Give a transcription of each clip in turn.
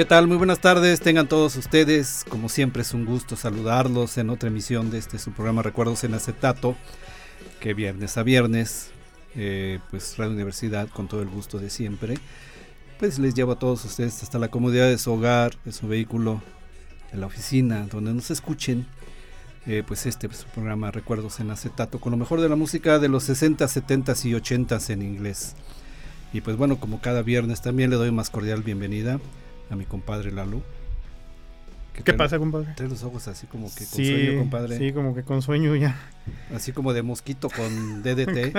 ¿Qué tal? Muy buenas tardes, tengan todos ustedes. Como siempre es un gusto saludarlos en otra emisión de este su programa Recuerdos en Acetato, que viernes a viernes, eh, pues Radio Universidad con todo el gusto de siempre, pues les llevo a todos ustedes hasta la comodidad de su hogar, de su vehículo, de la oficina, donde nos escuchen. Eh, pues este es programa Recuerdos en Acetato con lo mejor de la música de los 60, 70 y 80 en inglés. Y pues bueno, como cada viernes también le doy más cordial bienvenida a mi compadre Lalo. ¿Qué pasa, compadre? Trae los ojos así como que con sueño, compadre. Sí, como que con sueño ya. Así como de mosquito con DDT.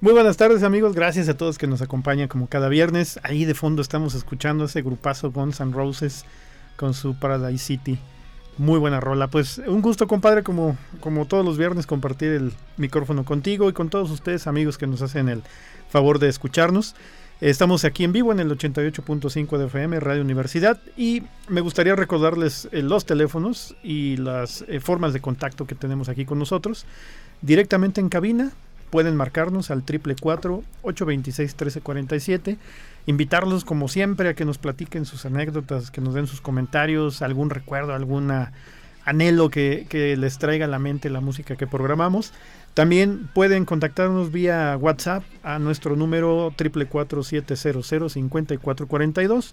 Muy buenas tardes, amigos. Gracias a todos que nos acompañan como cada viernes. Ahí de fondo estamos escuchando ese grupazo Guns N' Roses con su Paradise City. Muy buena rola. Pues un gusto, compadre, como, como todos los viernes, compartir el micrófono contigo y con todos ustedes, amigos, que nos hacen el favor de escucharnos. Estamos aquí en vivo en el 88.5 de FM, Radio Universidad, y me gustaría recordarles eh, los teléfonos y las eh, formas de contacto que tenemos aquí con nosotros. Directamente en cabina, pueden marcarnos al 444-826-1347. Invitarlos, como siempre, a que nos platiquen sus anécdotas, que nos den sus comentarios, algún recuerdo, alguna anhelo que, les traiga a la mente la música que programamos. También pueden contactarnos vía WhatsApp a nuestro número 444-700-5442.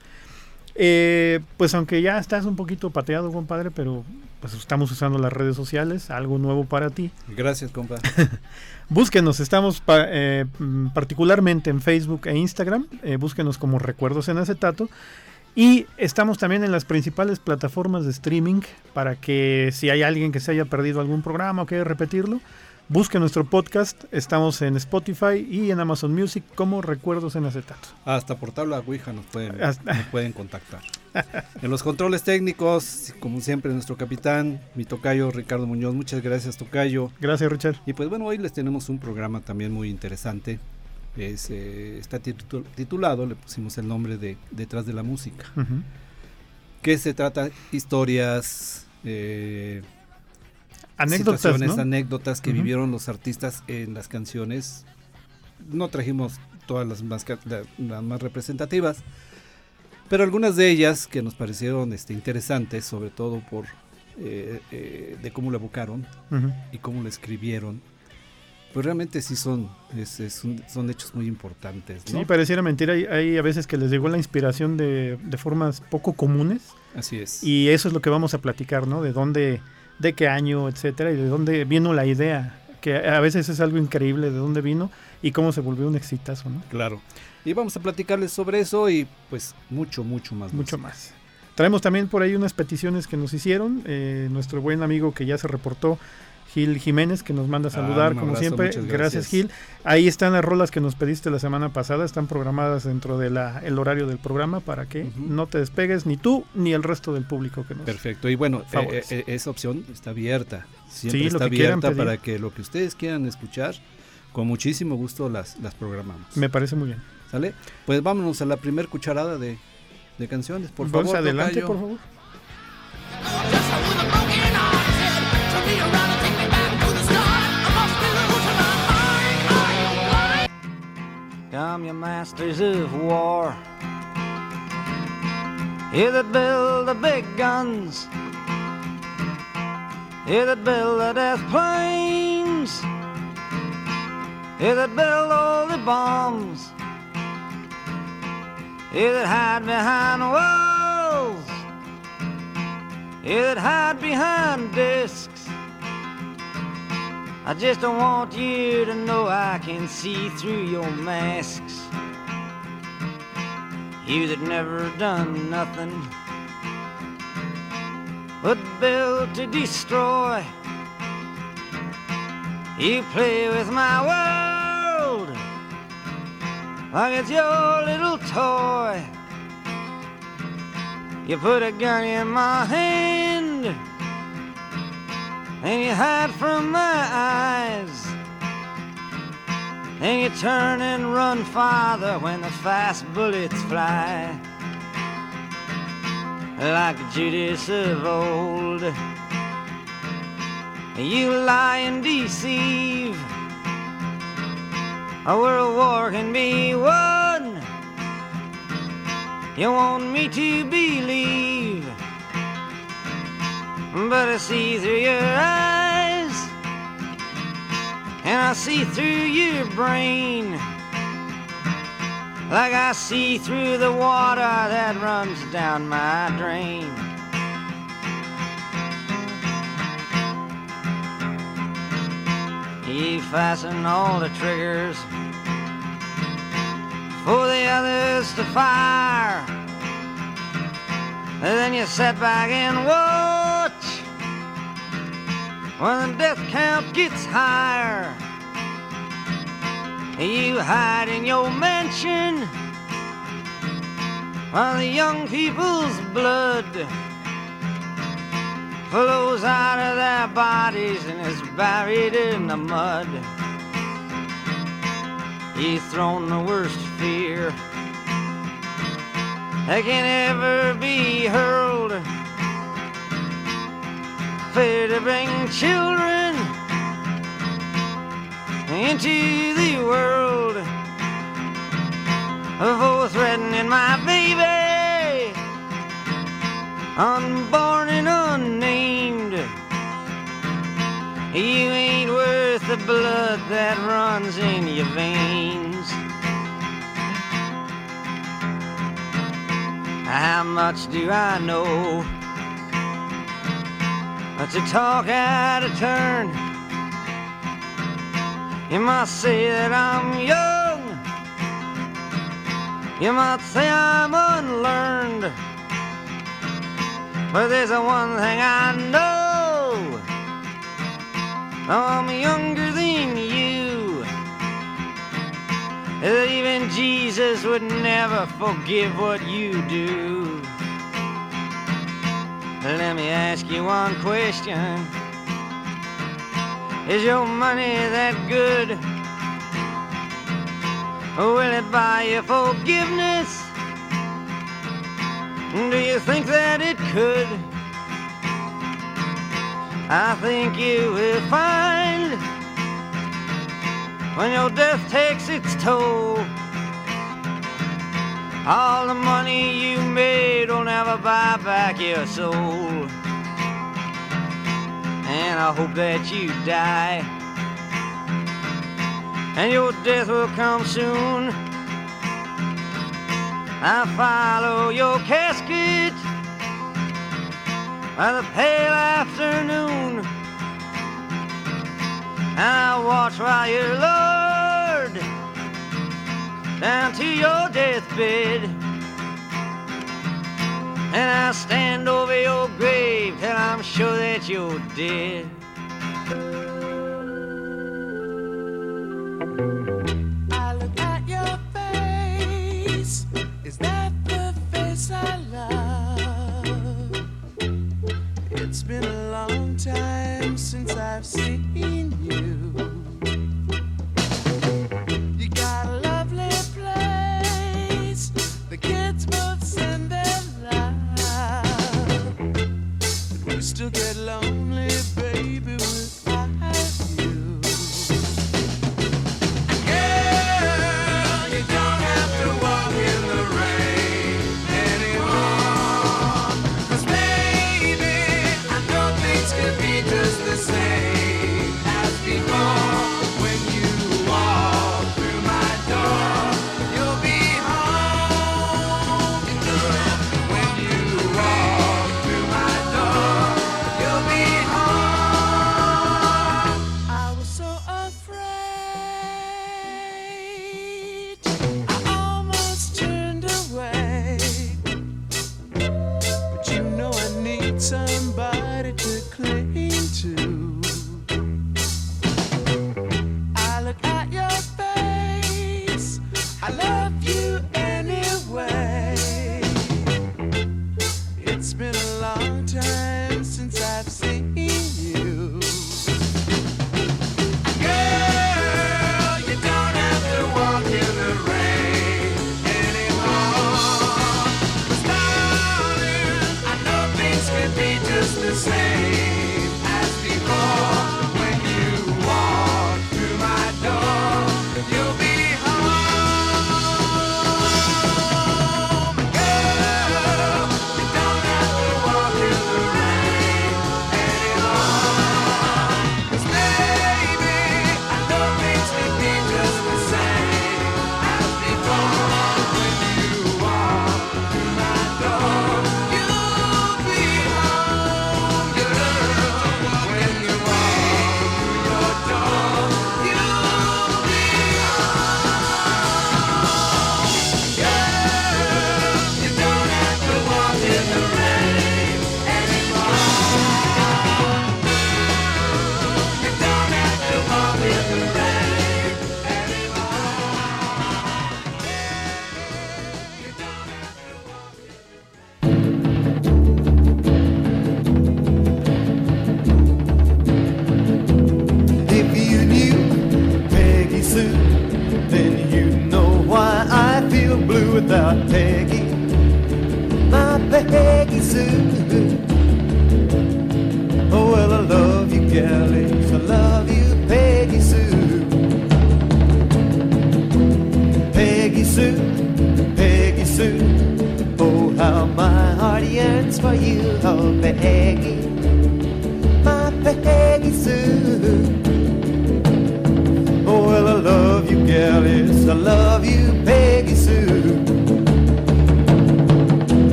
Eh, pues aunque ya estás un poquito pateado, compadre, pero pues estamos usando las redes sociales, algo nuevo para ti. Gracias, compadre. búsquenos, estamos eh, particularmente en Facebook e Instagram, eh, búsquenos como Recuerdos en Acetato. Y estamos también en las principales plataformas de streaming para que si hay alguien que se haya perdido algún programa o quiere repetirlo, Busque nuestro podcast, estamos en Spotify y en Amazon Music como Recuerdos en Acetato. Hasta por tabla Ouija nos pueden, nos pueden contactar. en los controles técnicos, como siempre, nuestro capitán, mi tocayo Ricardo Muñoz. Muchas gracias, tocayo. Gracias, Richard. Y pues bueno, hoy les tenemos un programa también muy interesante. Es, eh, está titulado, le pusimos el nombre de Detrás de la Música. Que se trata historias... Eh, anécdotas, anécdotas que vivieron los artistas en las canciones. No trajimos todas las más, las más representativas, pero algunas de ellas que nos parecieron este, interesantes, sobre todo por eh, eh, de cómo la evocaron y cómo la escribieron. Pues realmente sí son, son hechos muy importantes. Sí, pareciera mentira. Hay, hay, a veces que les llegó la inspiración de, de formas poco comunes. Así es. Y eso es lo que vamos a platicar, ¿no? De dónde, de qué año, etcétera, y de dónde vino la idea, que a veces es algo increíble de dónde vino y cómo se volvió un exitazo, ¿no? Claro. Y vamos a platicarles sobre eso y pues mucho, mucho más. Mucho más. Traemos también por ahí unas peticiones que nos hicieron. Eh, nuestro buen amigo que ya se reportó, Gil Jiménez, que nos manda a saludar, como siempre. Gracias. Gil. Ahí están las rolas que nos pediste la semana pasada, están programadas dentro del el horario del programa para que no te despegues ni tú ni el resto del público que nos Perfecto, y bueno, eh, eh, esa opción está abierta. Siempre está abierta para que lo que ustedes quieran escuchar, con muchísimo gusto las, las programamos. Me parece muy bien. ¿Sale? Pues vámonos a la primer cucharada de, canciones, por favor. adelante, por favor. Come, your masters of war. You that build the big guns. You that build the death planes. You that build all the bombs. You that hide behind walls. You that hide behind discs. I just don't want you to know I can see through your masks. You that never done nothing but built to destroy. You play with my world like it's your little toy. You put a gun in my hand and you hide from my eyes. And you turn and run farther when the fast bullets fly. Like Judas of old. You lie and deceive. A world war can be won. You want me to believe, but I see through your eyes, and I see through your brain, like I see through the water that runs down my drain. You fasten all the triggers for the others to fire. And then you sit back and watch when the death count gets higher. You hide in your mansion while the young people's blood flows out of their bodies and is buried in the mud. You've thrown the worst fear that can ever be hurled. Fear to bring children into the world for threatening my baby, unborn and unnamed. You ain't worth the blood that runs in your veins. How much do I know? But to talk out of turn. You might say that I'm young. You might say I'm unlearned. But there's one thing I know. I'm younger than even Jesus would never forgive what you do. Let me ask you one question. Is your money that good? Will it buy you forgiveness? Do you think that it could? I think you will find when your death takes its toll. All the money you made will never buy back your soul. And I hope that you die. And your death will come soon. I follow your casket by the pale afternoon. And I watch while you're down to your deathbed. And I stand over your grave till I'm sure that you're dead. I look at your face. Is that the face I love? It's been a long time since I've seen. You But we still get lonely,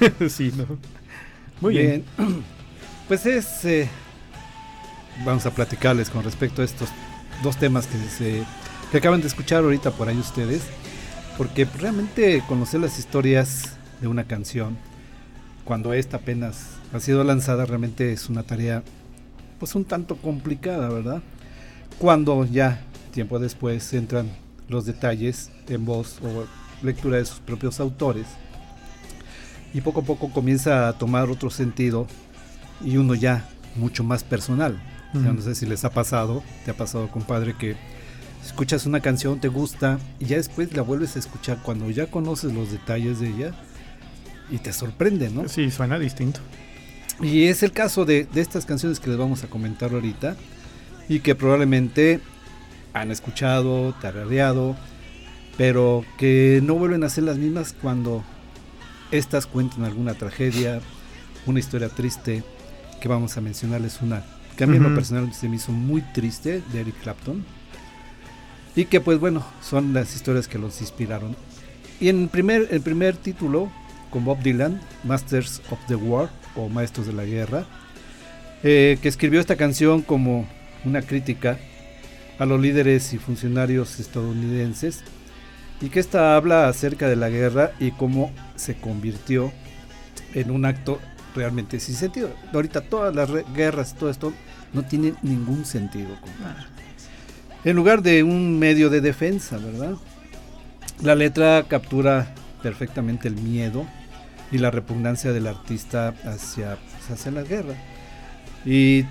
sí, ¿no? Muy bien. Pues es. eh, vamos a platicarles con respecto a estos dos temas que, se, acaban de escuchar ahorita por ahí ustedes. Porque realmente conocer las historias de una canción, cuando esta apenas ha sido lanzada, realmente es una tarea, pues un tanto complicada, ¿verdad? Cuando ya, tiempo después, entran los detalles en voz o lectura de sus propios autores y poco a poco comienza a tomar otro sentido y uno ya mucho más personal. Ujú. no sé si les ha pasado, te ha pasado compadre que escuchas una canción, te gusta y ya después la vuelves a escuchar cuando ya conoces los detalles de ella y te sorprende, ¿no? Sí, suena distinto. Y es el caso de, de estas canciones que les vamos a comentar ahorita y que probablemente han escuchado, tarareado, pero que no vuelven a ser las mismas cuando estas cuentan alguna tragedia, una historia triste, que vamos a mencionarles una que a mí en lo personal se me hizo muy triste de Eric Clapton y que pues bueno, son las historias que los inspiraron. Y en primer, el primer título, con Bob Dylan, Masters of the War o Maestros de la Guerra, eh, que escribió esta canción como una crítica a los líderes y funcionarios estadounidenses y que esta habla acerca de la guerra y cómo se convirtió en un acto realmente sin sentido. Ahorita todas las guerras, todo esto no tiene ningún sentido. compadre. En lugar de un medio de defensa, ¿verdad? La letra captura perfectamente el miedo y la repugnancia del artista hacia, pues, hacia la guerra. Y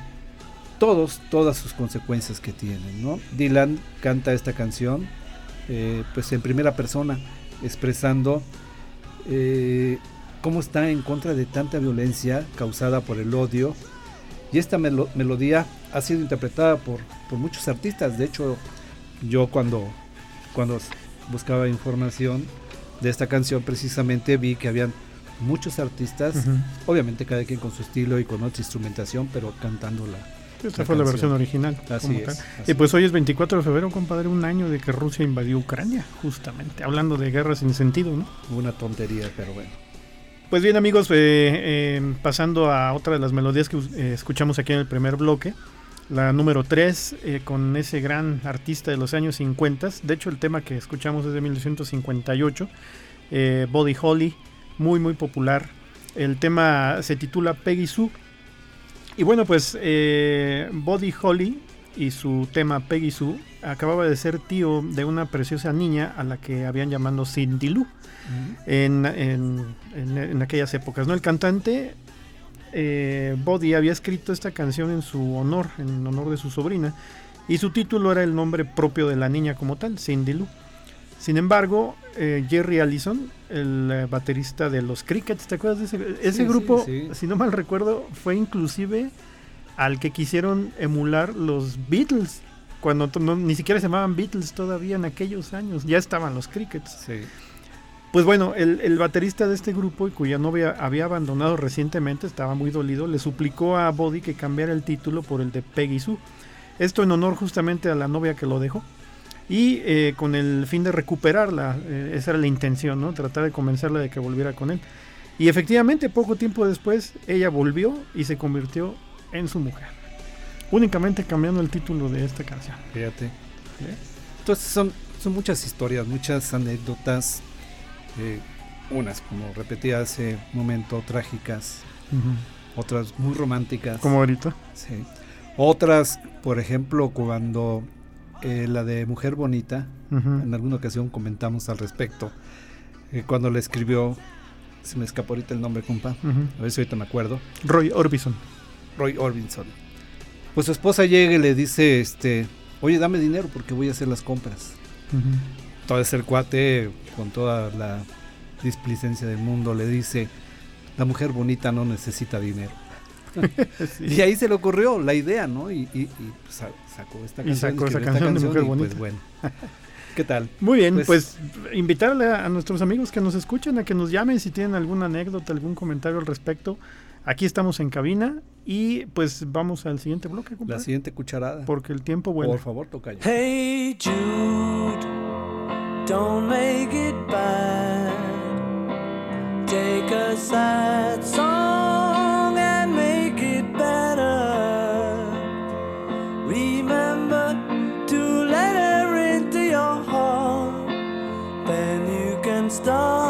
todos, todas sus consecuencias que tienen, ¿no? Dylan canta esta canción eh, pues en primera persona, expresando eh, cómo está en contra de tanta violencia causada por el odio. Y esta melo- melodía ha sido interpretada por, por muchos artistas. De hecho, yo cuando, cuando buscaba información de esta canción, precisamente vi que habían muchos artistas, obviamente cada quien con su estilo y con otra instrumentación, pero cantándola. Esta La fue la versión original. Así es, Y pues hoy es 24 de febrero, compadre, un año de que Rusia invadió Ucrania, justamente. Hablando de guerras sin sentido, ¿no? Una tontería, pero bueno. Pues bien amigos, eh, eh, pasando a otra de las melodías que eh, escuchamos aquí en el primer bloque, la número 3, con ese gran artista de los años 50, de hecho el tema que escuchamos es de 1958, eh, Body Holly, muy muy popular, el tema se titula Peggy Sue, y bueno pues eh, Body Holly y su tema Peggy Sue acababa de ser tío de una preciosa niña a la que habían llamado Cindy Lou en, en- en- en aquellas épocas. ¿no? El cantante eh, Body había escrito esta canción en su honor, en honor de su sobrina, y su título era el nombre propio de la niña como tal, Cindy Lou. Sin embargo, eh, Jerry Allison, el eh, baterista de los Crickets, ¿te acuerdas de ese, ese Sí, grupo? sí, sí. Si no mal recuerdo, fue inclusive al que quisieron emular los Beatles, cuando no- ni siquiera se llamaban Beatles todavía en aquellos años, ya estaban los Crickets. Pues bueno, el, el baterista de este grupo, cuya novia había abandonado recientemente, estaba muy dolido, le suplicó a Body que cambiara el título por el de Peggy Sue. Esto en honor justamente a la novia que lo dejó. Y eh, con el fin de recuperarla, eh, esa era la intención, ¿no? Tratar de convencerla de que volviera con él. Y efectivamente, poco tiempo después, ella volvió y se convirtió en su mujer. Únicamente cambiando el título de esta canción. Fíjate. Entonces son, son muchas historias, muchas anécdotas, eh, unas como repetí hace un momento, trágicas, otras muy románticas. Como ahorita. Sí. Otras, por ejemplo, cuando eh, la de Mujer Bonita, en alguna ocasión comentamos al respecto, eh, cuando le escribió, se me escapó ahorita el nombre, compa, a ver si ahorita me acuerdo, Roy Orbison. Roy Orbison. Pues su esposa llega y le dice, este, oye, dame dinero porque voy a hacer las compras. Ujú. Entonces el cuate, con toda la displicencia del mundo, le dice, la mujer bonita no necesita dinero. Y ahí se le ocurrió la idea, ¿no? Y, y- y, pues, sa- sacó esta Y canción. sacó esa canción de Mujer y, pues, bueno, ¿qué tal? Muy bien, pues, Pues- invitarle a, a nuestros amigos que nos escuchen a que nos llamen si tienen alguna anécdota, algún comentario al respecto. Aquí estamos en cabina y pues vamos al siguiente bloque, La siguiente cucharada. porque el tiempo vuela. Por favor, toca ya. Hey Jude, don't make it bad. sad song stars.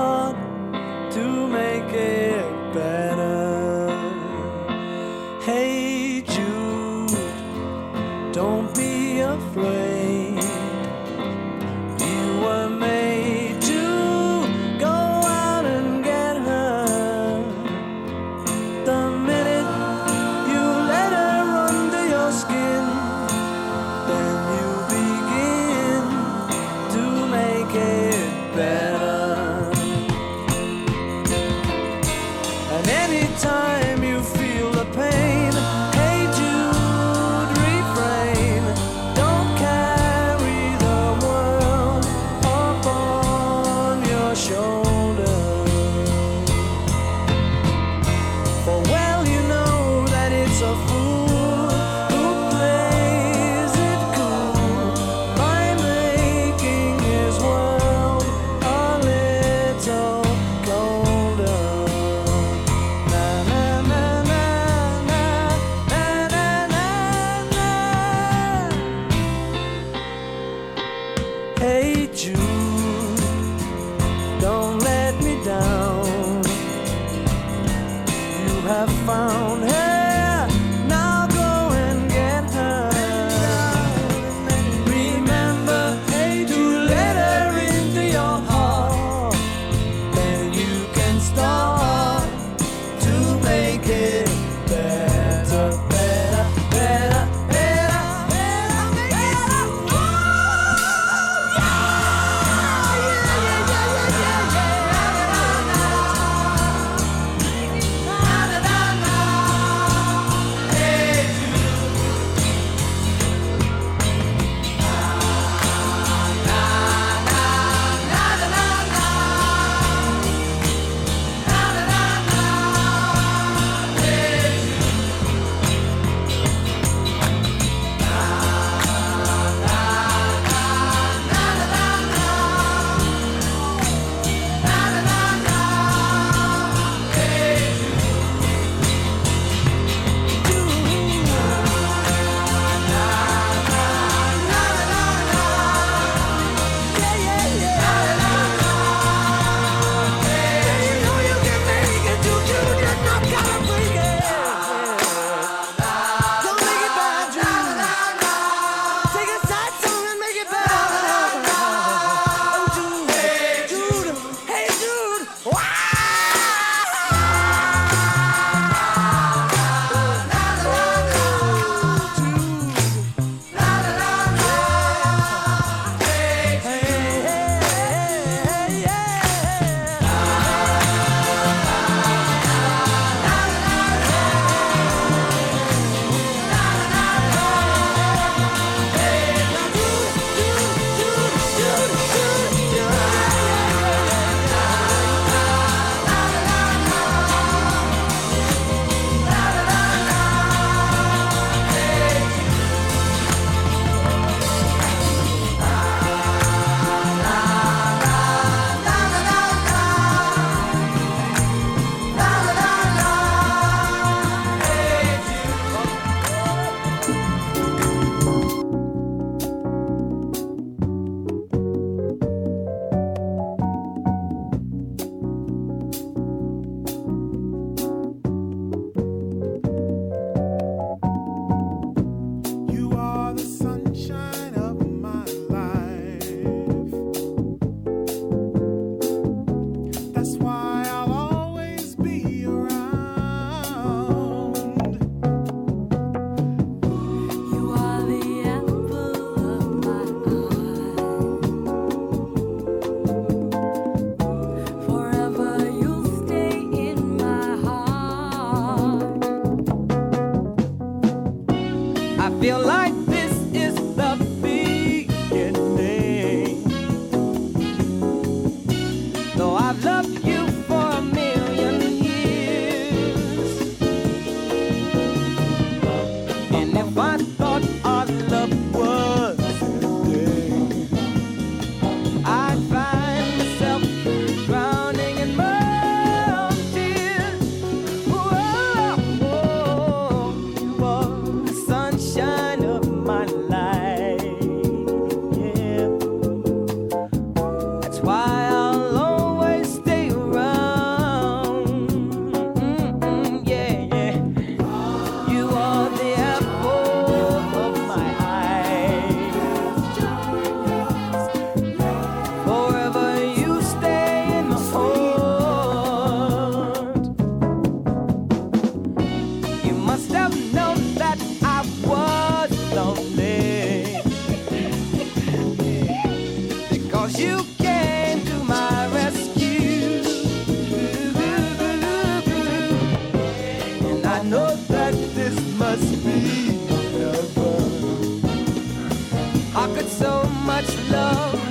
love.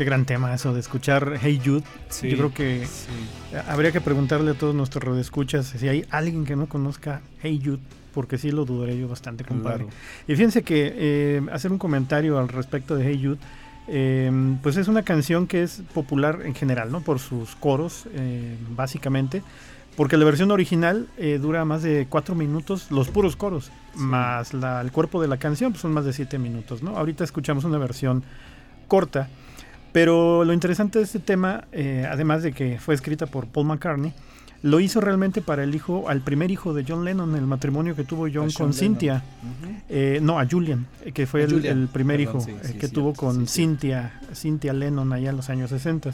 Qué gran tema eso de escuchar Hey Jude. Sí, Yo creo que sí. habría que preguntarle a todos nuestros radioescuchas si hay alguien que no conozca Hey Jude, porque sí lo dudaré yo bastante, compadre. Claro. Y fíjense que eh, hacer un comentario al respecto de Hey Jude, eh, pues es una canción que es popular en general, ¿no? Por sus coros, eh, básicamente. Porque la versión original eh, dura más de cuatro minutos, los puros coros, más la- el cuerpo de la canción, pues son más de siete minutos, ¿no? Ahorita escuchamos una versión corta, pero lo interesante de este tema, eh, además de que fue escrita por Paul McCartney, lo hizo realmente para el hijo, al primer hijo de John Lennon, el matrimonio que tuvo John A con. Cynthia. Eh, no, a Julian, eh, que fue el, Julian, el primer perdón, hijo sí, eh, sí, que tuvo con. Cynthia, Cynthia Lennon allá en los años 60.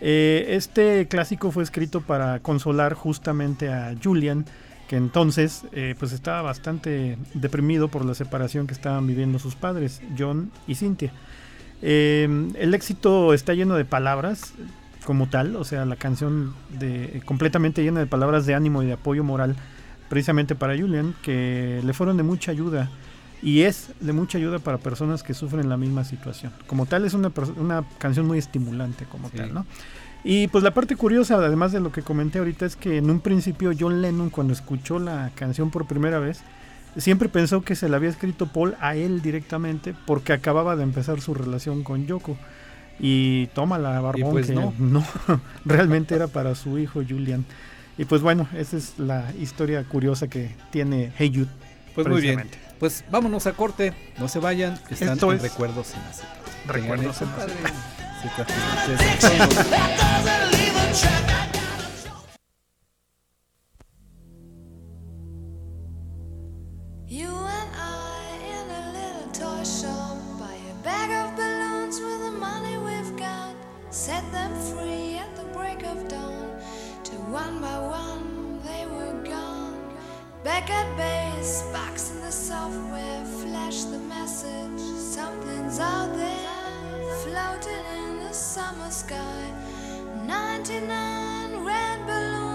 Eh, este clásico fue escrito para consolar justamente a Julian, que entonces eh, pues estaba bastante deprimido por la separación que estaban viviendo sus padres, John y Cynthia. Eh, el éxito está lleno de palabras como tal, o sea, la canción de, completamente llena de palabras de ánimo y de apoyo moral, precisamente para Julian, que le fueron de mucha ayuda y es de mucha ayuda para personas que sufren la misma situación. Como tal, es una, una canción muy estimulante como Sí. tal, ¿no? Y pues la parte curiosa, además de lo que comenté ahorita, es que en un principio John Lennon, cuando escuchó la canción por primera vez, siempre pensó que se la había escrito Paul a él directamente porque acababa de empezar su relación con Yoko. Y toma la barbón pues que no. no, realmente era para su hijo Julian. Y pues bueno, esa es la historia curiosa que tiene Hey Jude. Pues muy bien. Pues vámonos a corte, no se vayan, están Esto en es recuerdos en. Recuerdos en Set them free at the break of dawn. To one by one they were gone. Back at base, box in the software, flash the message. Something's out there, floating in the summer sky. 99 red balloons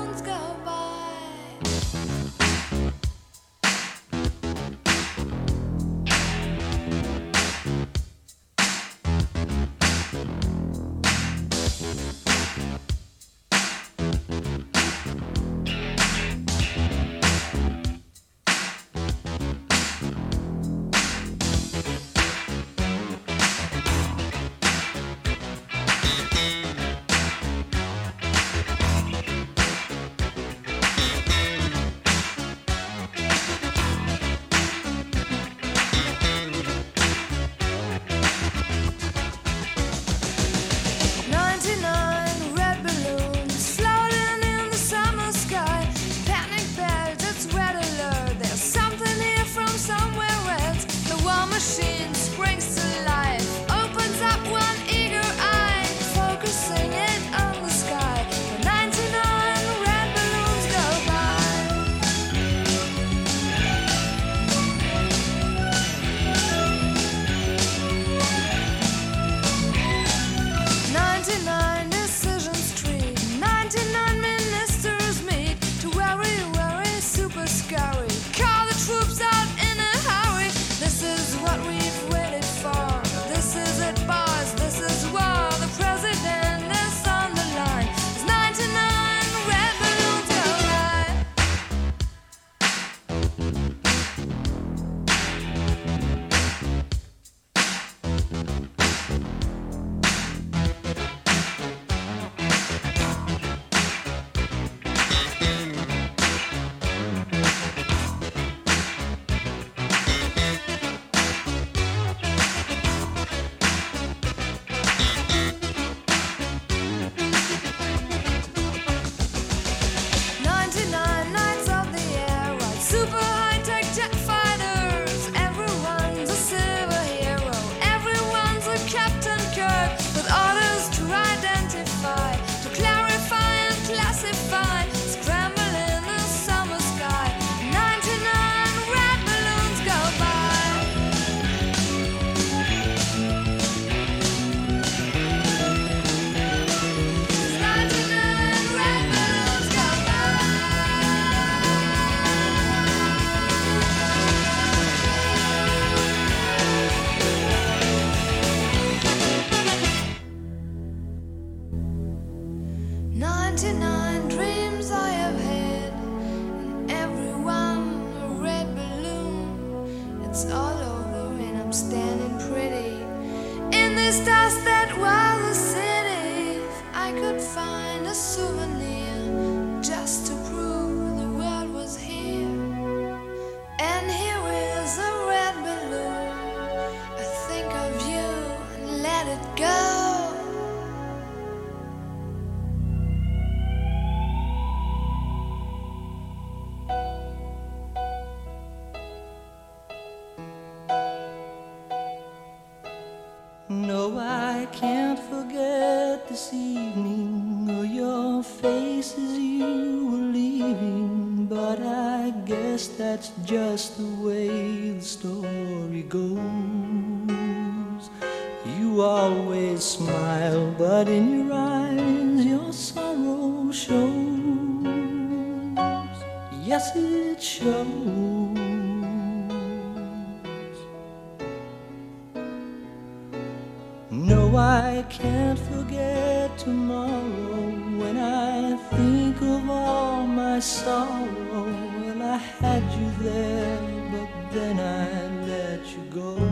sorrow. Well, I had you there, but then I let you go.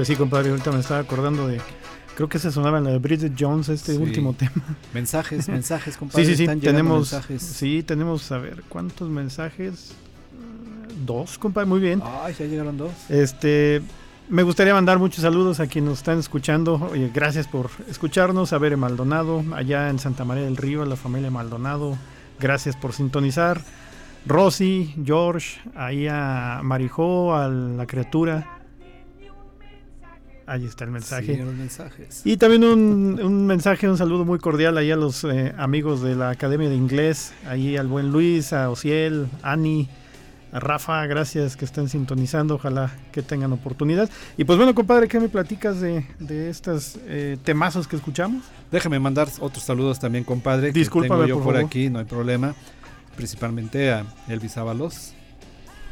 Pues sí, compadre, ahorita me estaba acordando de. Creo que se sonaba en la de Bridget Jones, este Sí. último tema. Mensajes, mensajes, compadre. Sí, sí, sí. Tenemos. mensajes. Sí, tenemos, a ver, ¿cuántos mensajes? Dos, compadre, muy bien. Ay, ya llegaron dos. Este, me gustaría mandar muchos saludos a quienes nos están escuchando. Oye, gracias por escucharnos. A Bere Maldonado, allá en Santa María del Río, a la familia Maldonado. Gracias por sintonizar. Rosy, George, ahí a Marijó, a la criatura. Ahí está el mensaje. Sí, los mensajes. Y también un, un mensaje, un saludo muy cordial ahí a los eh, amigos de la Academia de Inglés, ahí al buen Luis, a Ociel, Ani, a Rafa, gracias que estén sintonizando, ojalá que tengan oportunidad. Y pues bueno, compadre, ¿qué me platicas de, de estos eh, temazos que escuchamos? Déjame mandar otros saludos también, compadre. que Discúlpame, tengo yo por por, favor. aquí, no hay problema. Principalmente a Elvis Ábalos.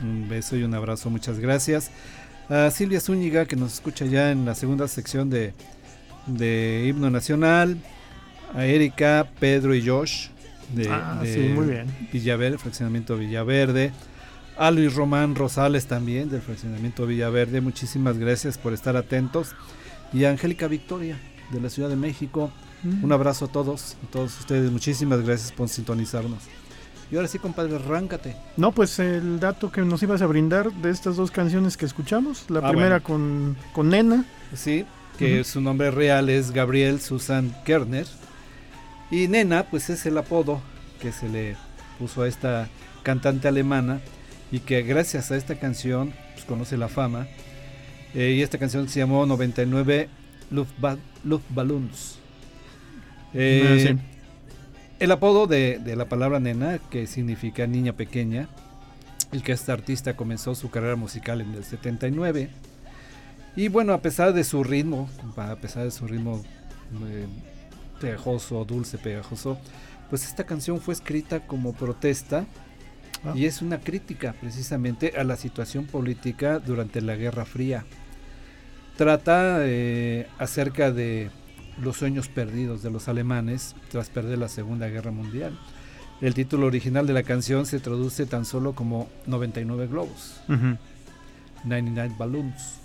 Un beso y un abrazo, muchas gracias. A Silvia Zúñiga, que nos escucha ya en la segunda sección de, de Himno Nacional. A Erika, Pedro y Josh de, Ah, de sí, muy bien. Villaverde, Fraccionamiento Villaverde. A Luis Román Rosales también del fraccionamiento Villaverde, muchísimas gracias por estar atentos. Y a Angélica Victoria de la Ciudad de México, Mm. un abrazo a todos, a todos ustedes, muchísimas gracias por sintonizarnos. Y ahora sí, compadre, arráncate. No, pues el dato que nos ibas a brindar de estas dos canciones que escuchamos. La Ah, primera bueno. con, con Nena. Sí, que su nombre real es Gabriel Susan Kerner. Y Nena, pues es el apodo que se le puso a esta cantante alemana y que gracias a esta canción pues, conoce la fama. Eh, y esta canción se llamó 99 Luftba- Luftballons. Eh, Ah, sí. El apodo de, de la palabra nena, que significa niña pequeña, y que esta artista comenzó su carrera musical en el 79. Y bueno, a pesar de su ritmo, a pesar de su ritmo eh, pegajoso, dulce, pegajoso, pues esta canción fue escrita como protesta Ah. y es una crítica precisamente a la situación política durante la Guerra Fría. Trata eh, acerca de los sueños perdidos de los alemanes tras perder la Segunda Guerra Mundial. El título original de la canción se traduce tan solo como 99 globos. Ujú. 99 Balloons.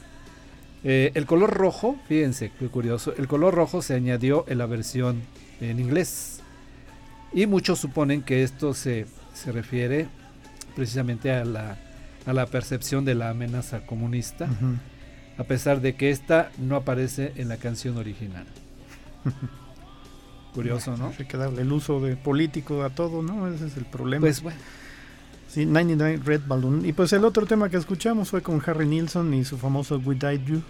Eh, el color rojo, fíjense qué curioso, el color rojo se añadió en la versión en inglés. Y muchos suponen que esto se, se refiere precisamente a la, a la percepción de la amenaza comunista, a pesar de que esta no aparece en la canción original. Curioso, ¿no? Hay que darle el uso de político a todo, ¿no? Ese es el problema. Pues bueno, Sí, 99 Red Balloon. Y pues el otro tema que escuchamos fue con Harry Nilsson y su famoso We Died You.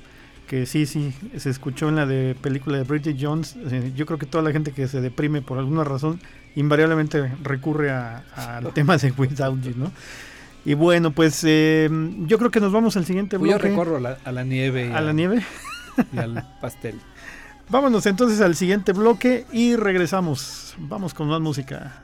Que sí, sí, se escuchó en la de película de Bridget Jones. Eh, yo creo que toda la gente que se deprime por alguna razón, invariablemente recurre a- al tema de Without You, ¿no? Y bueno, pues eh, yo creo que nos vamos al siguiente pues yo bloque. recorro a la, a la nieve a la nieve. y al pastel. Vámonos entonces al siguiente bloque y regresamos. Vamos con más música.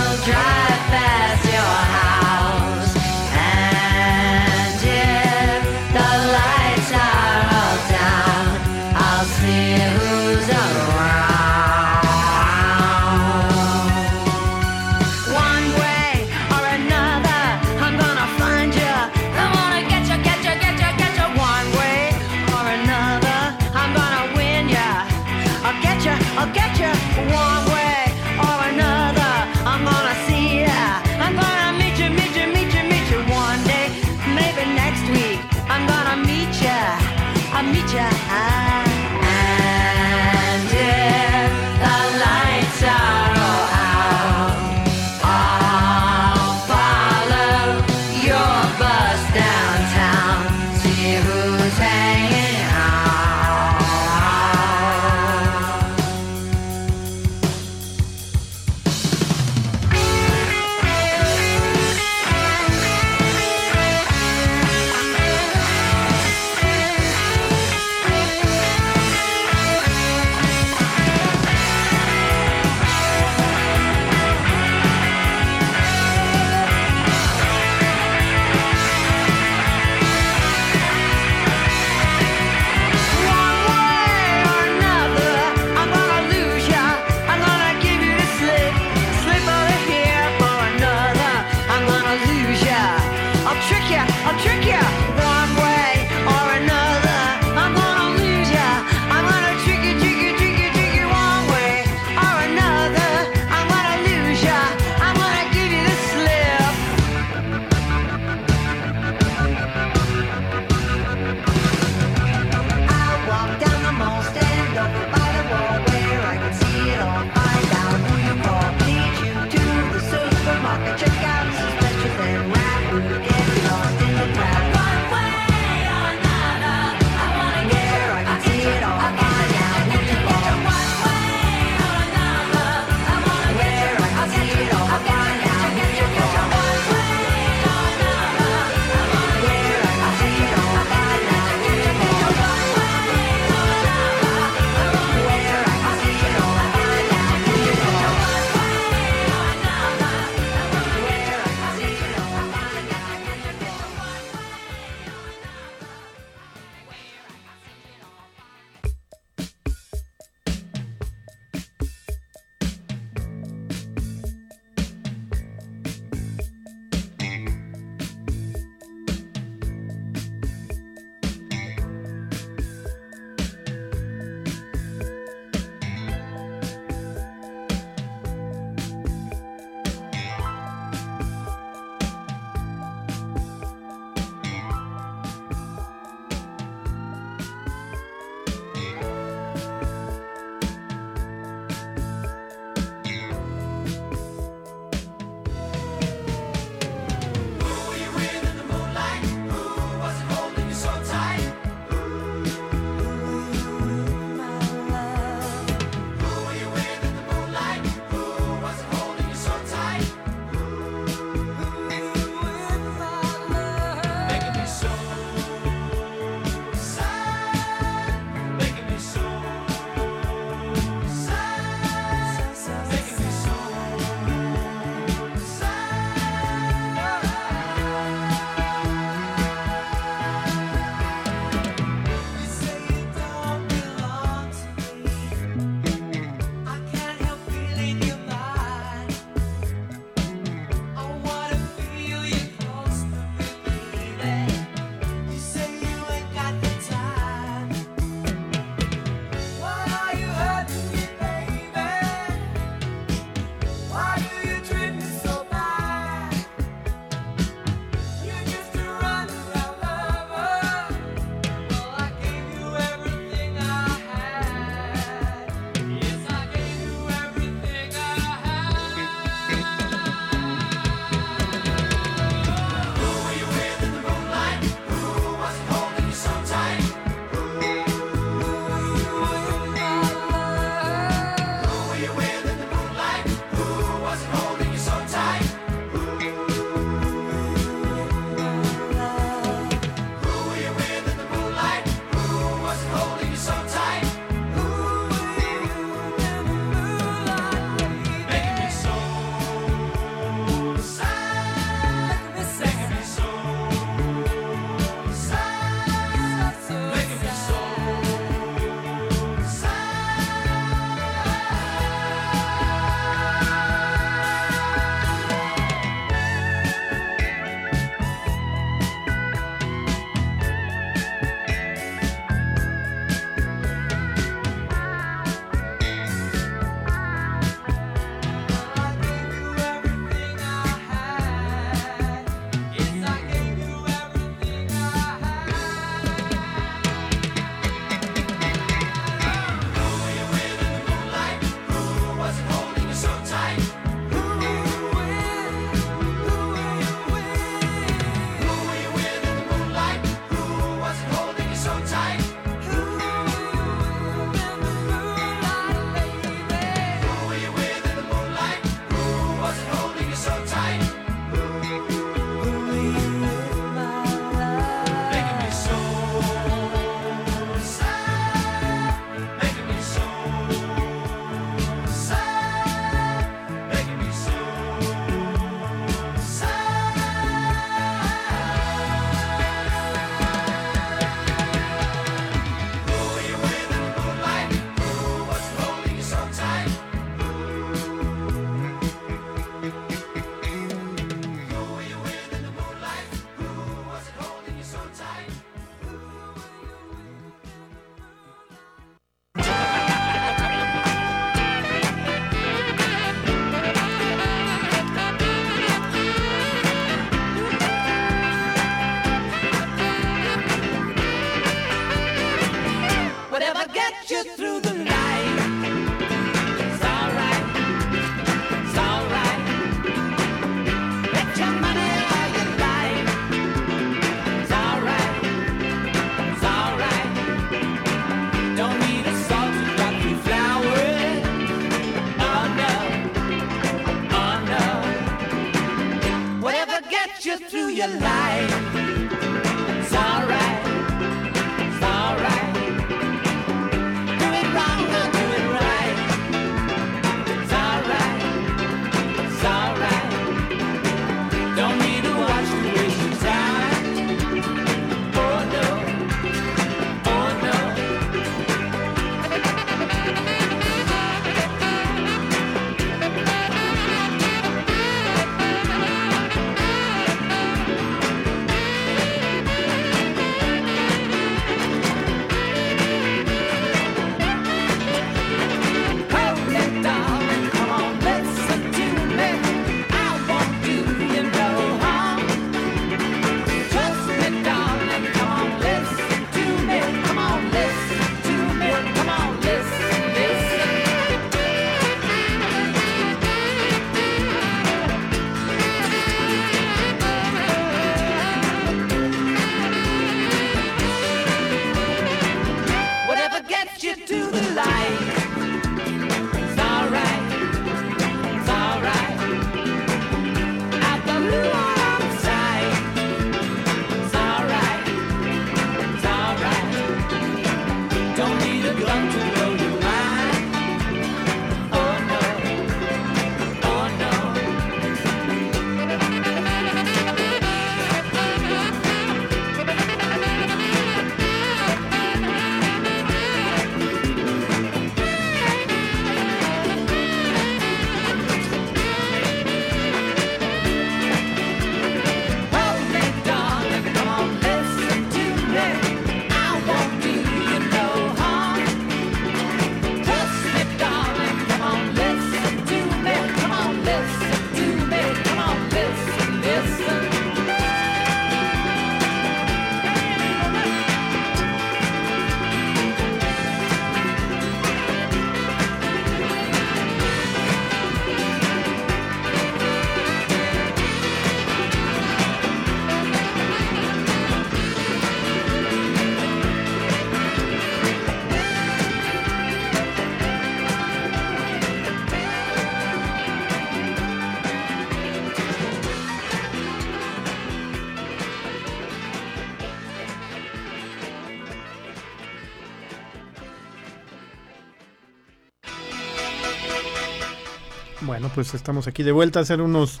Pues estamos aquí de vuelta a hacer unos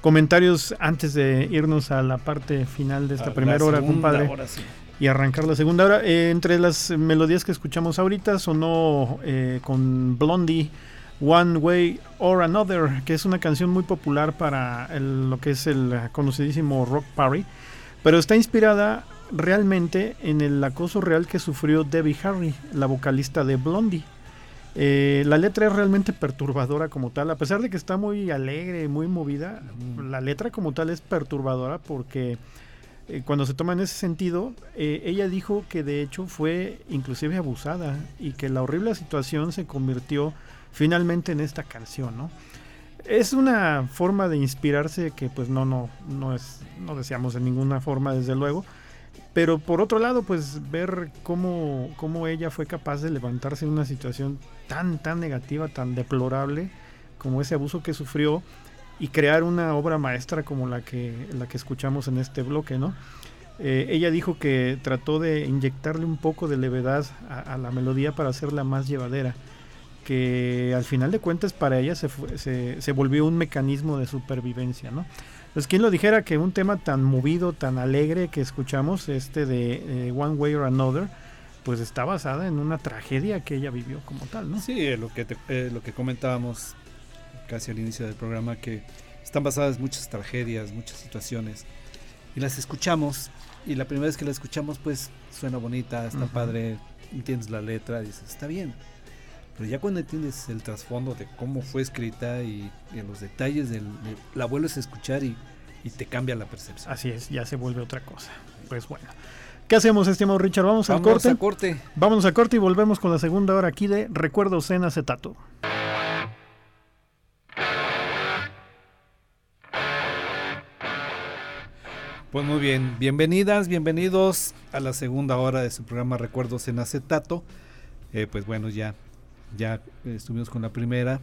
comentarios antes de irnos a la parte final de esta A primera hora, compadre. hora, sí. y arrancar la segunda hora. Eh, entre las melodías que escuchamos ahorita sonó eh, con Blondie One Way or Another, que es una canción muy popular para el- lo que es el conocidísimo Rock Party, pero está inspirada realmente en el acoso real que sufrió Debbie Harry, la vocalista de Blondie. Eh, la letra es realmente perturbadora como tal, a pesar de que está muy alegre, muy movida, la letra como tal es perturbadora porque eh, cuando se toma en ese sentido, eh, ella dijo que de hecho fue inclusive abusada y que la horrible situación se convirtió finalmente en esta canción, ¿no? Es una forma de inspirarse que pues no, no, no es, no deseamos de ninguna forma desde luego, pero por otro lado pues ver cómo, cómo ella fue capaz de levantarse en una situación tan, tan negativa, tan deplorable como ese abuso que sufrió y crear una obra maestra como la que, la que escuchamos en este bloque, ¿no? Eh, ella dijo que trató de inyectarle un poco de levedad a, la melodía para hacerla más llevadera, que al final de cuentas para ella se, se, volvió un mecanismo de supervivencia, ¿no? Pues quién lo dijera que un tema tan movido, tan alegre que escuchamos, este de eh, One Way or Another, pues está basada en una tragedia que ella vivió como tal, ¿no? Sí, eh, lo que, te- eh, lo que comentábamos casi al inicio del programa, que están basadas muchas tragedias, muchas situaciones, y las escuchamos, y la primera vez que la escuchamos, pues suena bonita, está Ujú. padre, entiendes la letra, dices, está bien. Pero ya cuando entiendes el trasfondo de cómo fue escrita y, y los detalles, del, de- la vuelves a escuchar y, y te cambia la percepción. Así es, ya se vuelve otra cosa. Pues bueno. ¿Qué hacemos, estimado Richard? Vamos, al Vamos corte. a corte. Vámonos a corte y volvemos con la segunda hora aquí de Recuerdos en acetato. Pues muy bien, bienvenidas, bienvenidos a la segunda hora de su programa Recuerdos en Acetato. Eh, pues bueno, ya, ya estuvimos con la primera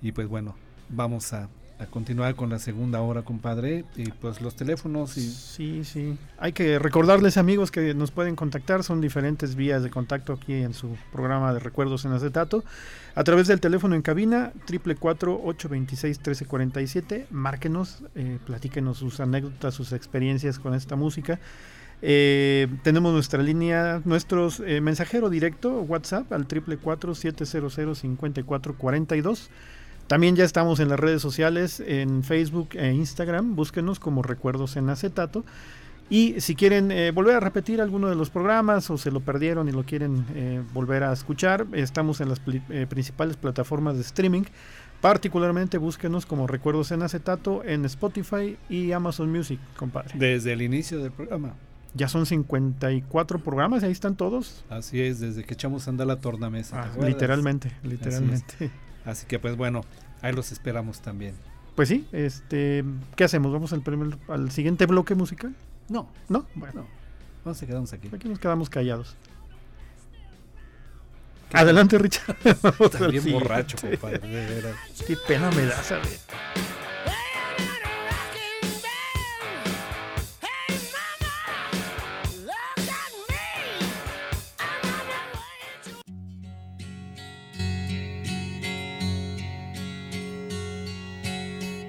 y pues bueno, vamos a, a continuar con la segunda hora, compadre. Y pues los teléfonos Sí, sí. Hay que recordarles, amigos, que nos pueden contactar. Son diferentes vías de contacto aquí en su programa de Recuerdos en Acetato. A través del teléfono en cabina, 444-826-1347. Márquenos, eh, platíquenos sus anécdotas, sus experiencias con esta música. Eh, tenemos nuestra línea, nuestros eh, mensajero directo, WhatsApp, al 444-700-5442. También ya estamos en las redes sociales, en Facebook e Instagram. Búsquenos como Recuerdos en Acetato. Y si quieren eh, volver a repetir alguno de los programas o se lo perdieron y lo quieren eh, volver a escuchar, estamos en las eh, principales plataformas de streaming. Particularmente búsquenos como Recuerdos en Acetato en Spotify y Amazon Music, compadre. desde el inicio del programa. Ya son 54 programas, ahí están todos. Así es, desde que echamos a andar la tornamesa. ¿te Ah, literalmente, literalmente. Así que pues bueno, ahí los esperamos también. Pues sí, este, ¿qué hacemos? ¿Vamos al, primer, al siguiente bloque musical? No, ¿No? Bueno, no. Vamos a quedarnos aquí. aquí nos quedamos callados. Adelante, Richard. Siguiente. borracho, compadre. de veras. Qué pena me da, ¿sabes?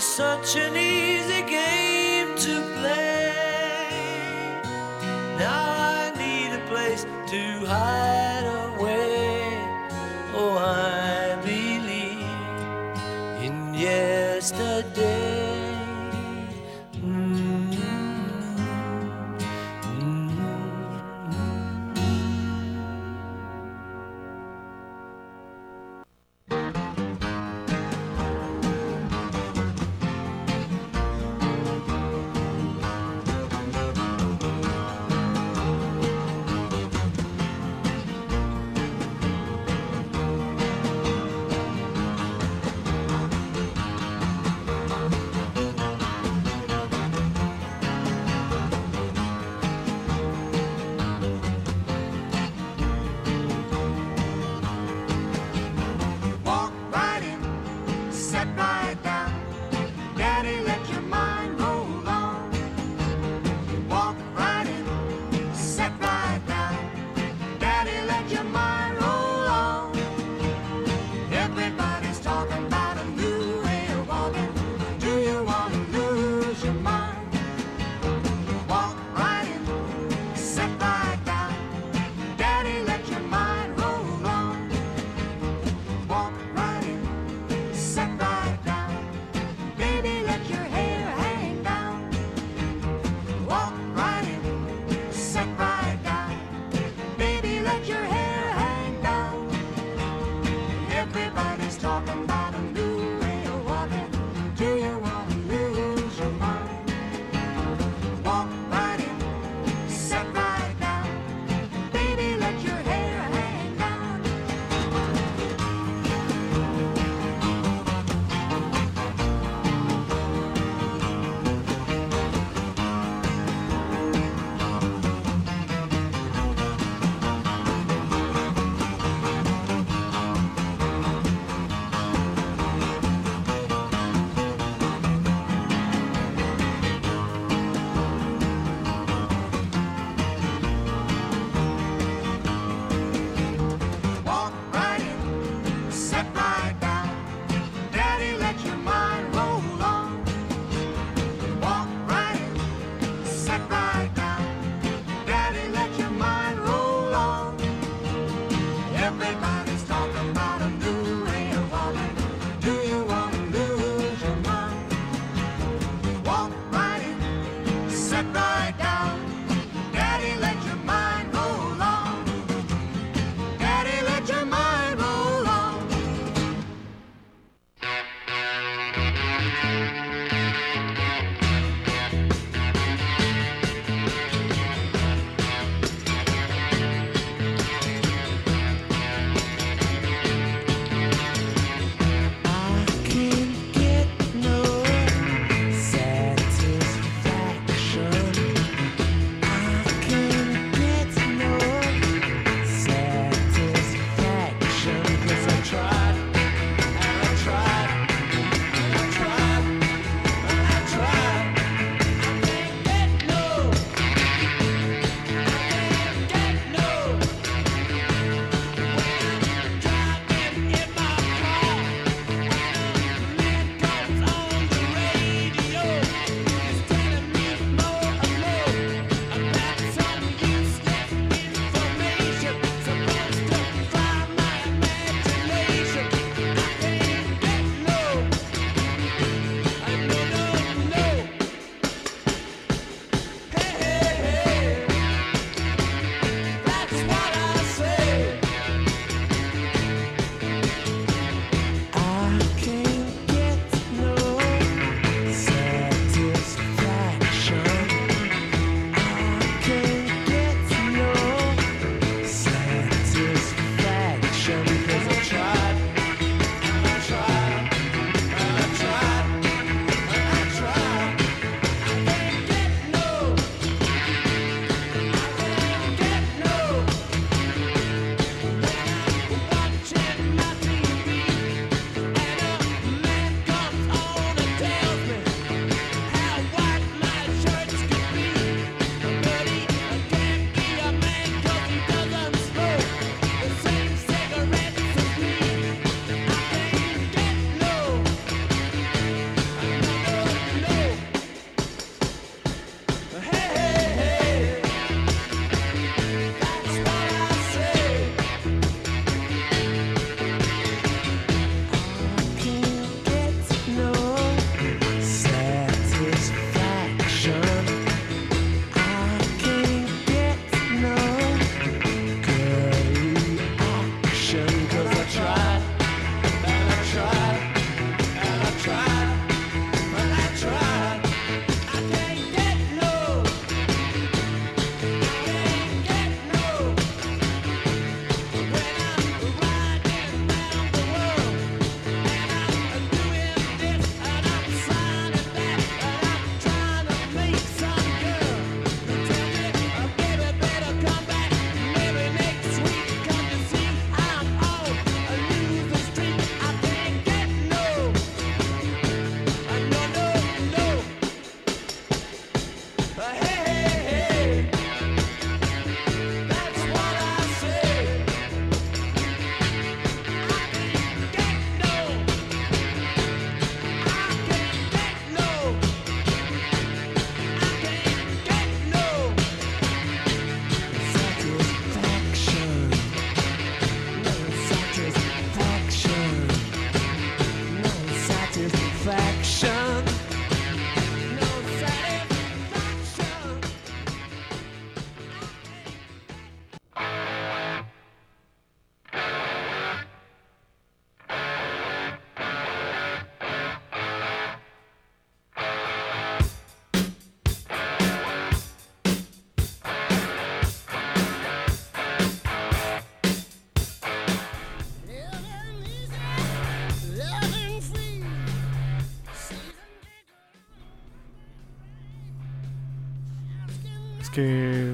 such an easy I God.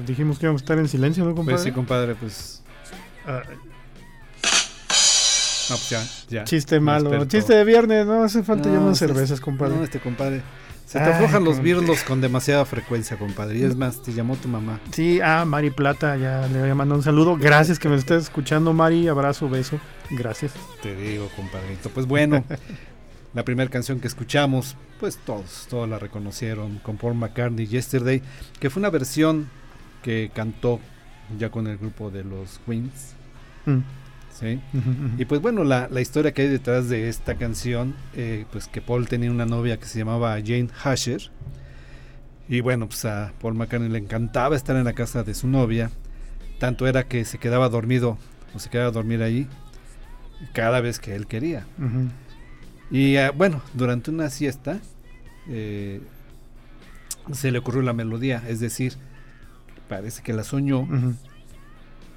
Dijimos que íbamos a estar en silencio, ¿no, compadre? Pues sí, compadre, pues. Ah, No, pues ya, ya. chiste malo. despertó. Chiste de viernes, no hace falta ya No, más este- cervezas, compadre. No, este compadre. Se te Ay, aflojan los birlos con demasiada frecuencia, compadre. Y es más, te llamó tu mamá. Sí, ah, Mari Plata, ya le voy a mandar un saludo. Gracias que me estés escuchando, Mari. Abrazo, beso. Gracias. Te digo, compadrito. Pues bueno, la primera canción que escuchamos, pues todos, todos la reconocieron con Paul McCartney, Yesterday, que fue una versión que cantó ya con el grupo de los Queens. Mm. ¿sí? Y pues bueno, la, la historia que hay detrás de esta canción, eh, pues que Paul tenía una novia que se llamaba Jane Hasher. Y bueno, pues a Paul McCartney le encantaba estar en la casa de su novia. Tanto era que se quedaba dormido o se quedaba a dormir ahí cada vez que él quería. Y ah, bueno, durante una siesta eh, se le ocurrió la melodía, es decir, parece que la soñó.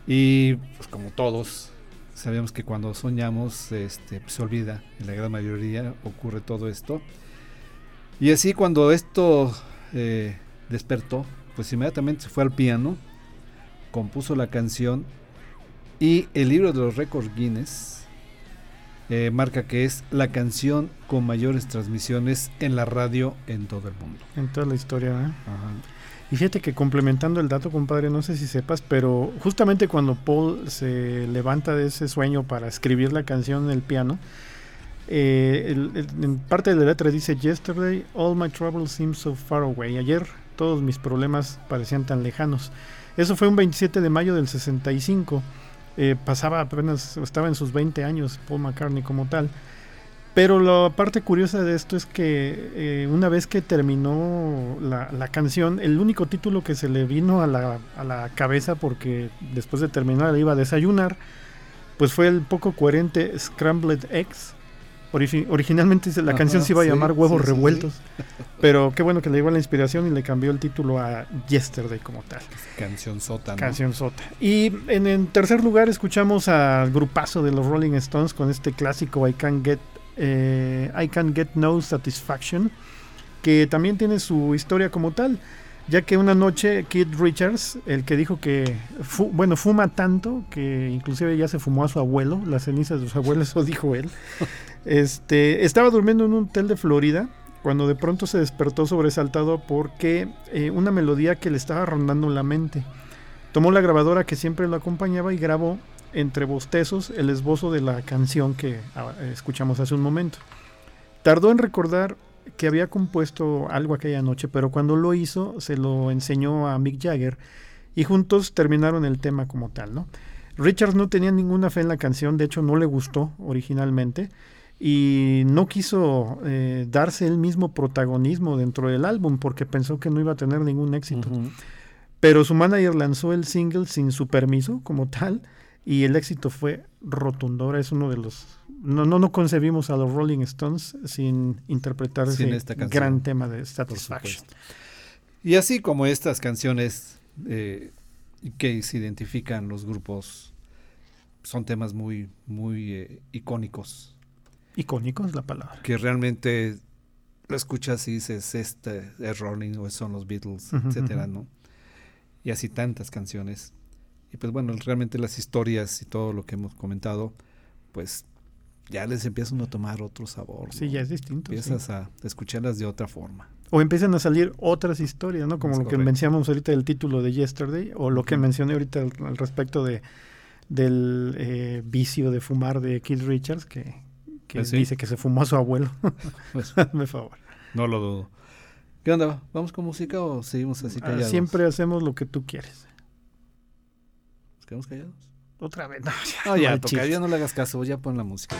Y pues como todos, sabemos que cuando soñamos este, pues, se olvida, en la gran mayoría ocurre todo esto. Y así cuando esto eh, despertó, pues inmediatamente se fue al piano, compuso la canción y el libro de los récords Guinness eh, marca que es la canción con mayores transmisiones en la radio en todo el mundo. En toda la historia, ¿eh? Y fíjate que complementando el dato, compadre, no sé si sepas, pero justamente cuando Paul se levanta de ese sueño para escribir la canción en el piano, eh, en parte de la letra dice, Yesterday all my troubles seem so far away. Ayer todos mis problemas parecían tan lejanos. Eso fue un 27 de mayo del 65. Eh, pasaba apenas, estaba en sus 20 años Paul McCartney como tal. Pero la parte curiosa de esto es que eh, una vez que terminó la, la canción, el único título que se le vino a la, a la cabeza, porque después de terminar iba a desayunar, pues fue el poco coherente Scrambled Eggs. Origi- originalmente la Ajá, canción se iba a sí, llamar Huevos sí, sí, sí. Revueltos, pero qué bueno que le llegó la inspiración y le cambió el título a Yesterday como tal. Canción sota, ¿no? Canción sota. Y en, en tercer lugar escuchamos al grupazo de los Rolling Stones con este clásico I Can't Get, eh, I Can't Get No Satisfaction, que también tiene su historia como tal, ya que una noche Keith Richards, el que dijo que, bueno, fuma tanto que inclusive ya se fumó a su abuelo, las cenizas de su abuelo, eso dijo él, este, estaba durmiendo en un hotel de Florida cuando de pronto se despertó sobresaltado porque eh, una melodía que le estaba rondando la mente. Tomó la grabadora que siempre lo acompañaba y grabó entre bostezos el esbozo de la canción que ah, escuchamos hace un momento. Tardó en recordar que había compuesto algo aquella noche, pero cuando lo hizo se lo enseñó a Mick Jagger y juntos terminaron el tema como tal, ¿no? Richards no tenía ninguna fe en la canción, de hecho no le gustó originalmente y no quiso eh, darse el mismo protagonismo dentro del álbum porque pensó que no iba a tener ningún éxito. Pero su manager lanzó el single sin su permiso como tal y el éxito fue rotundo. Ahora es uno de los... No, no, no concebimos a los Rolling Stones sin interpretar Sin ese canción, gran tema de Satisfaction. Y así como estas canciones eh, que se identifican los grupos, son temas muy, muy eh, icónicos, Icónico es la palabra. que realmente lo escuchas y dices, este es Rolling o son los Beatles, Ujú, etcétera. ¿no? Y así tantas canciones. Y pues bueno, realmente las historias y todo lo que hemos comentado, pues ya les empieza uno a tomar otro sabor. Sí, ¿no? ya es distinto. sí. Empiezas a escucharlas de otra forma. O empiezan a salir otras historias, ¿no? Como Es lo que mencionamos ahorita del título de Yesterday, o lo que mencioné ahorita al, al respecto de del eh, vicio de fumar de Keith Richards, que, que sí. dice que se fumó a su abuelo. Pues, Hazme favor. no lo dudo. ¿Qué onda? ¿Vamos con música o seguimos así Ah, callados? Siempre hacemos lo que tú quieres. ¿Nos quedamos callados? Otra vez. No, ya, No, ya, toca, ya no le hagas caso, ya pon la música.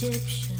Egyptian.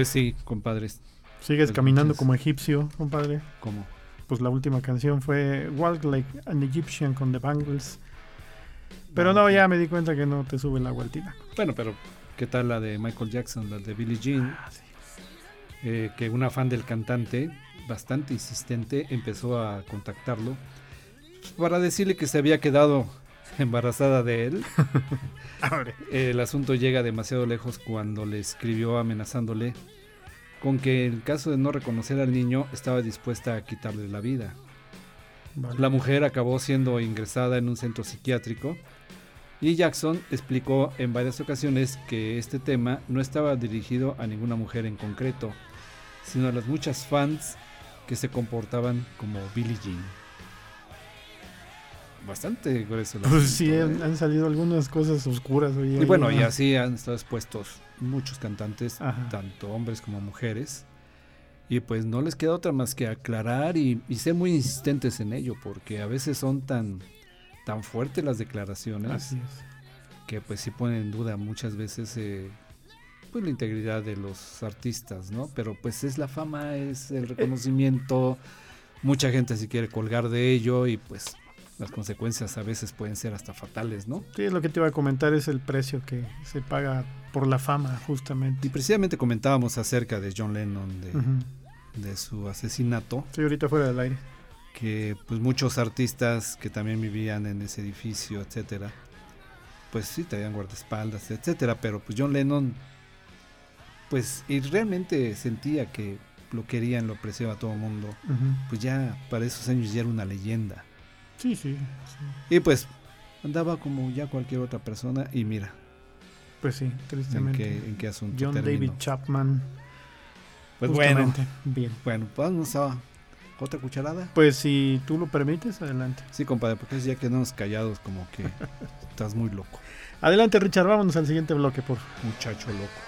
Pues sí, compadres. Sigues Pues caminando como egipcio, compadre. ¿Cómo? Pues la última canción fue Walk Like an Egyptian con The Bangles. Pero no, ya me di cuenta que no te sube al tinaco. Bueno, pero ¿qué tal la de Michael Jackson, la de Billie Jean? Eh, que una fan del cantante, bastante insistente, empezó a contactarlo para decirle que se había quedado embarazada de él. El asunto llega demasiado lejos cuando le escribió amenazándole con que en caso de no reconocer al niño estaba dispuesta a quitarle la vida. Vale. La mujer acabó siendo ingresada en un centro psiquiátrico y Jackson explicó en varias ocasiones que este tema no estaba dirigido a ninguna mujer en concreto, sino a las muchas fans que se comportaban como Billie Jean. Bastante grueso. sí, han, han salido algunas cosas oscuras hoy. Y bueno, y así han estado expuestos muchos cantantes, Ajá. tanto hombres como mujeres. Y pues no les queda otra más que aclarar y, y ser muy insistentes en ello, porque a veces son tan, tan fuertes las declaraciones Así es. que pues sí ponen en duda muchas veces eh, pues la integridad de los artistas, ¿no? Pero pues es la fama, es el reconocimiento, mucha gente se quiere colgar de ello y pues las consecuencias a veces pueden ser hasta fatales, ¿no? Sí, lo que te iba a comentar es el precio que se paga por la fama, justamente. Y precisamente comentábamos acerca de John Lennon, de, su asesinato, Sí, ahorita fuera del aire. que pues muchos artistas que también vivían en ese edificio, etcétera, pues sí traían guardaespaldas, etcétera, pero pues John Lennon, pues y realmente sentía que lo querían, lo apreciaba todo el mundo, pues ya para esos años ya era una leyenda. Sí, sí, sí. Y pues andaba como ya cualquier otra persona y mira Pues sí, en tristemente. qué, en qué asunto John terminó. David Chapman. Pues bueno. Bien. bueno, vamos a otra cucharada. Pues si tú lo permites, adelante. Sí, compadre, porque ya quedamos callados como que estás muy loco, Adelante, Richard, vámonos al siguiente bloque, por muchacho loco.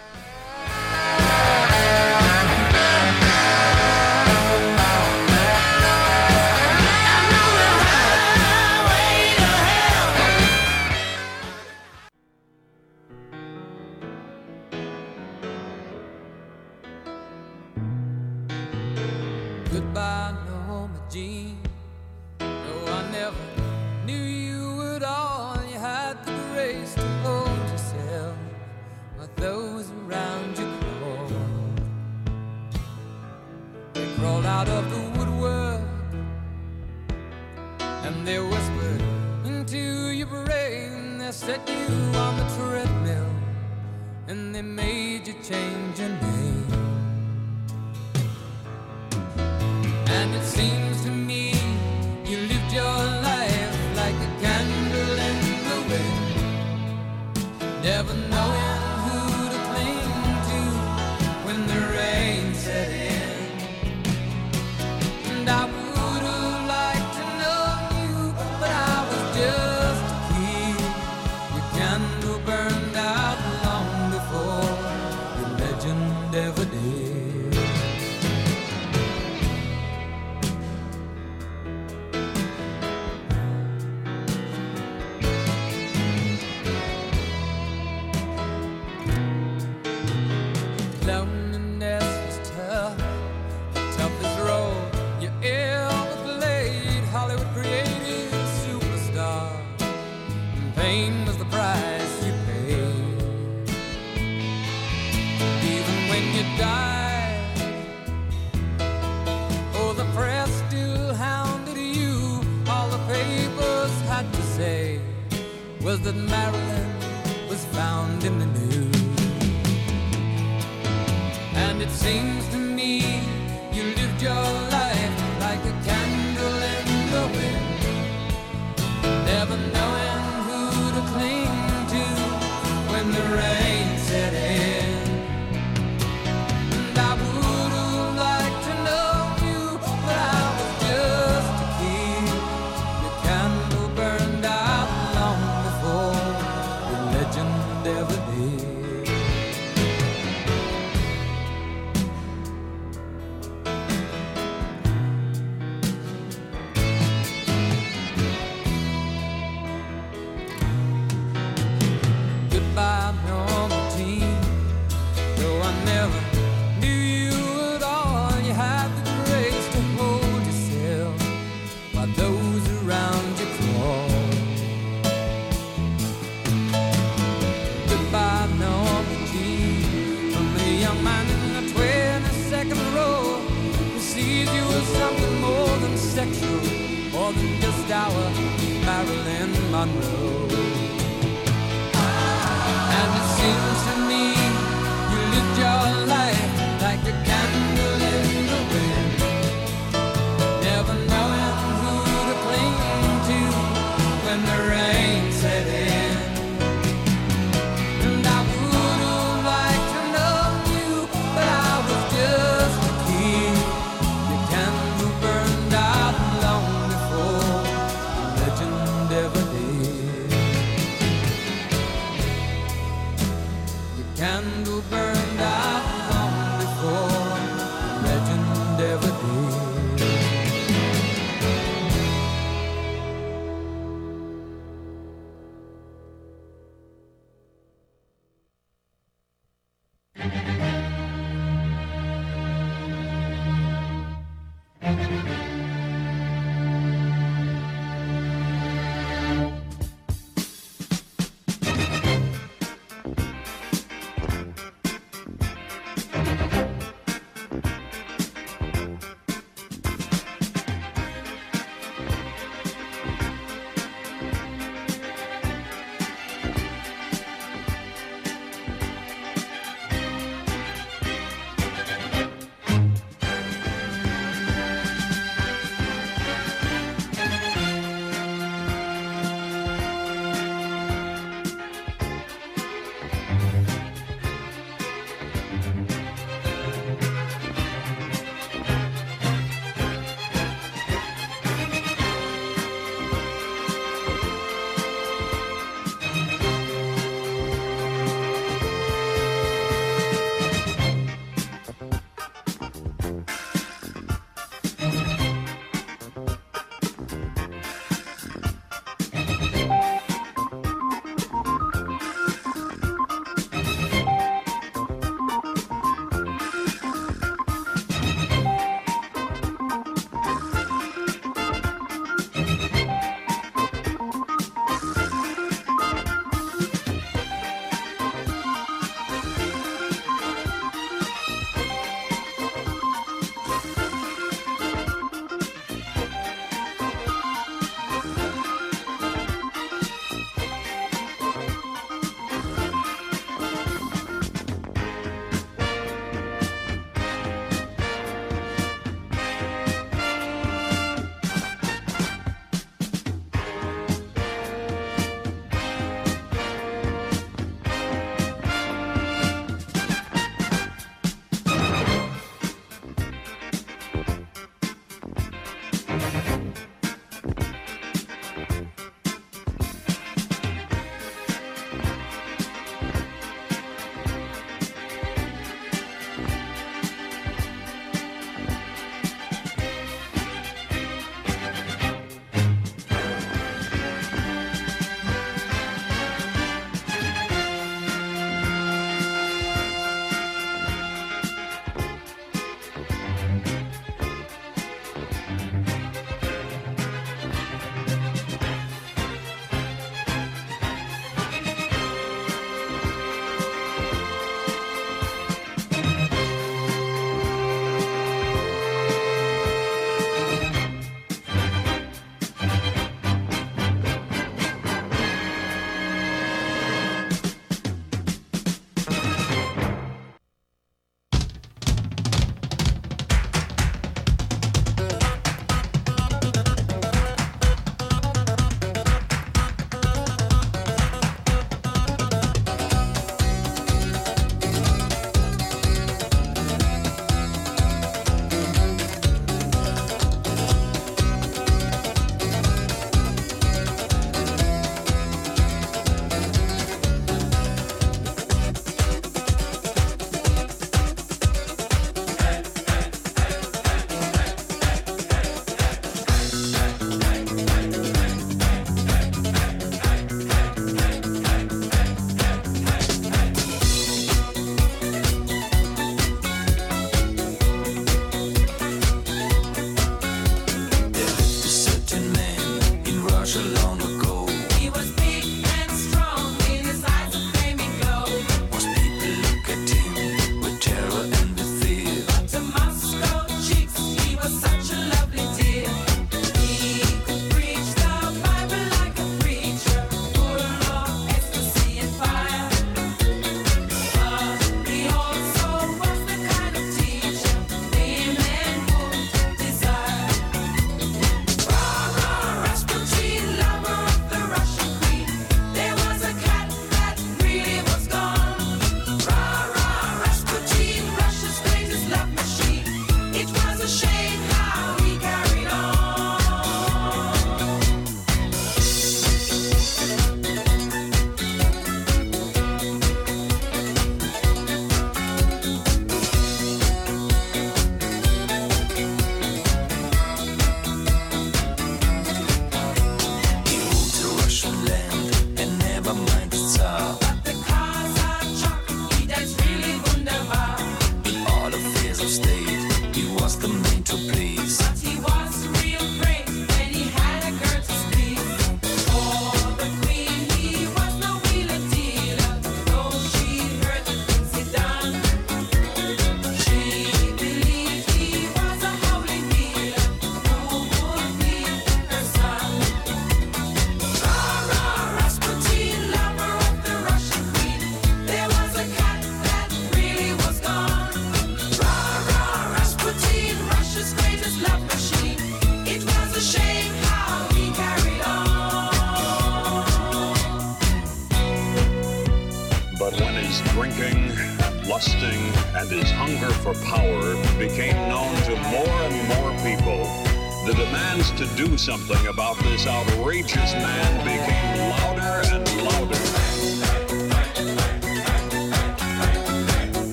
Something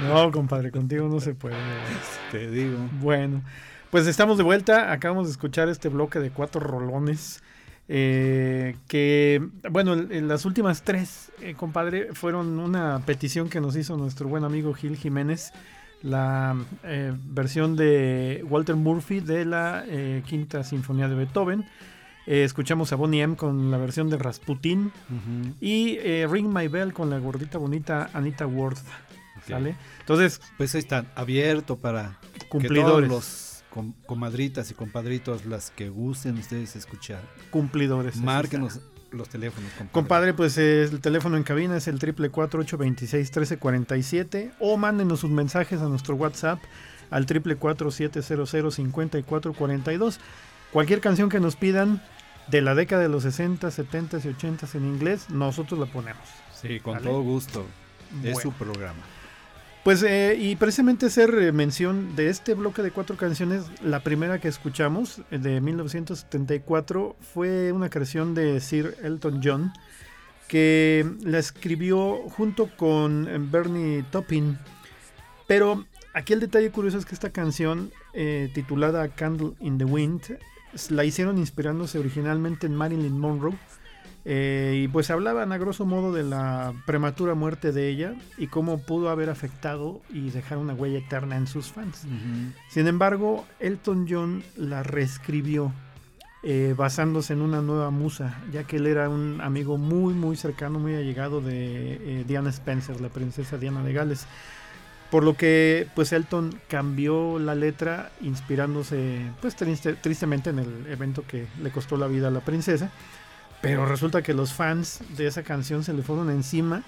No, compadre, contigo no se puede. Te digo. Bueno, pues estamos de vuelta. Acabamos de escuchar este bloque de cuatro rolones. eh, que, bueno, en- en las últimas tres, eh, compadre, fueron una petición que nos hizo nuestro buen amigo Gil Jiménez. La eh, versión de Walter Murphy de la Quinta Sinfonía de Beethoven. Eh, escuchamos a Bonnie M con la versión de Rasputin. Y eh, Ring My Bell con la gordita bonita Anita Worth. Entonces, Pues ahí están, abierto para que Cumplidores. todos los com- comadritas y compadritos, las que gusten ustedes escuchar, cumplidores. márquenos está. los teléfonos, compadre. Compadre, pues eh, el teléfono en cabina es el 444-826-1347 o mándenos sus mensajes a nuestro WhatsApp al 444-700-5442. Cualquier canción que nos pidan de la década de los 60, 70 y 80 en inglés, nosotros la ponemos. Sí, con ¿Vale? todo gusto. Es Bueno. su programa. Pues, eh, y precisamente hacer eh, mención de este bloque de cuatro canciones, la primera que escuchamos, eh, de 1974, fue una creación de Sir Elton John, que la escribió junto con eh, Bernie Taupin. Pero aquí el detalle curioso es que esta canción, eh, titulada Candle in the Wind, la hicieron inspirándose originalmente en Marilyn Monroe. Eh, y pues hablaban a grosso modo de la prematura muerte de ella y cómo pudo haber afectado y dejar una huella eterna en sus fans. Sin embargo, Elton John la reescribió eh, basándose en una nueva musa, ya que él era un amigo muy, muy cercano, muy allegado de eh, Diana Spencer, la princesa Diana de Gales. Por lo que, pues Elton cambió la letra inspirándose, pues triste- tristemente en el evento que le costó la vida a la princesa. Pero resulta que los fans de esa canción se le fueron encima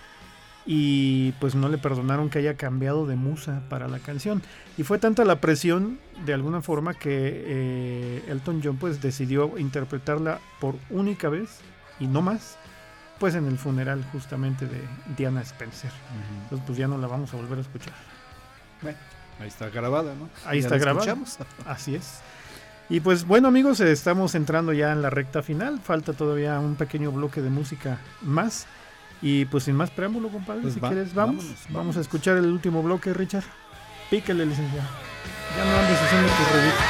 y pues no le perdonaron que haya cambiado de musa para la canción. Y fue tanta la presión de alguna forma que eh, Elton John pues decidió interpretarla por única vez y no más, pues en el funeral justamente de Diana Spencer. Entonces pues ya no la vamos a volver a escuchar. Bueno, ahí está grabada, ¿no? Ahí Ya está grabada. escuchamos. Así es. Y pues bueno amigos, estamos entrando ya en la recta final. Falta todavía un pequeño bloque de música más. Y pues sin más preámbulo, compadre, Pues si va- quieres, vamos. vámonos, Vamos vámonos. a escuchar el último bloque, Richard. Píquele, licenciado. Ya no andes haciendo tu revista.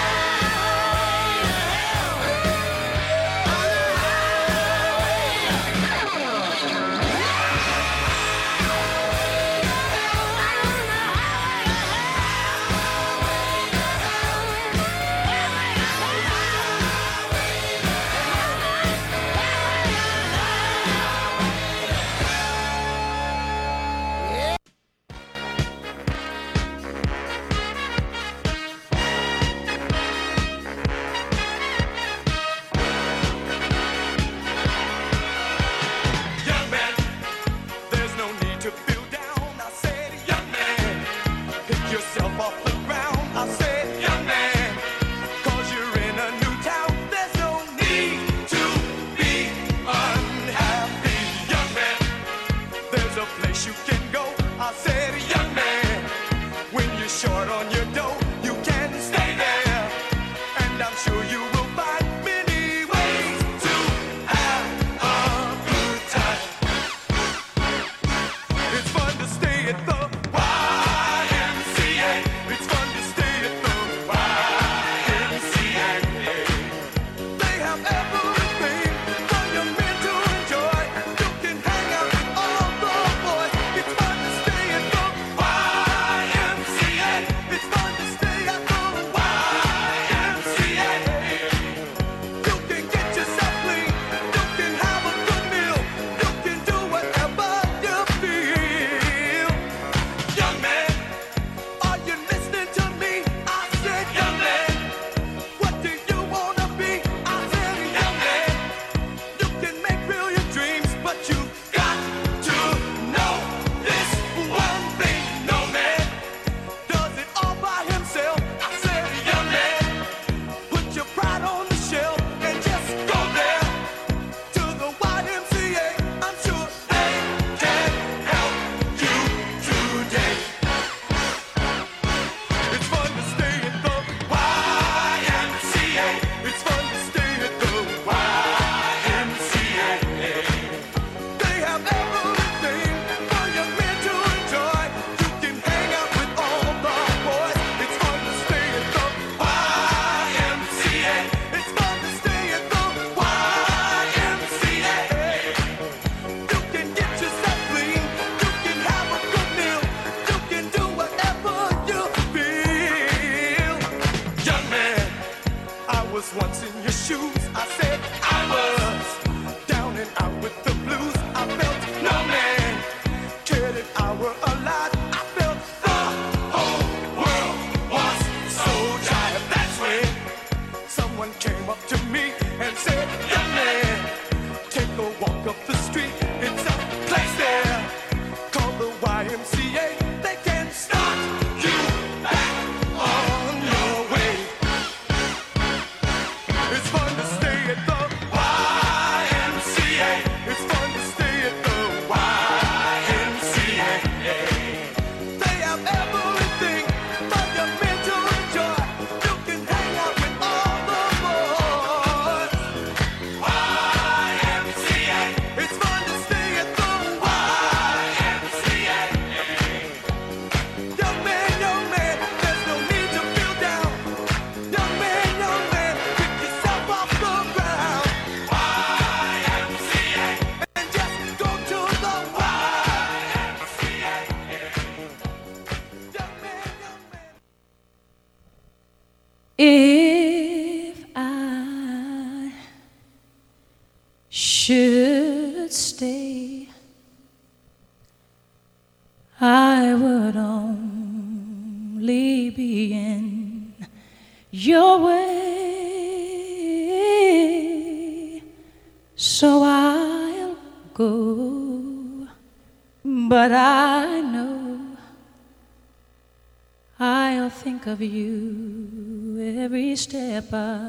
Papa.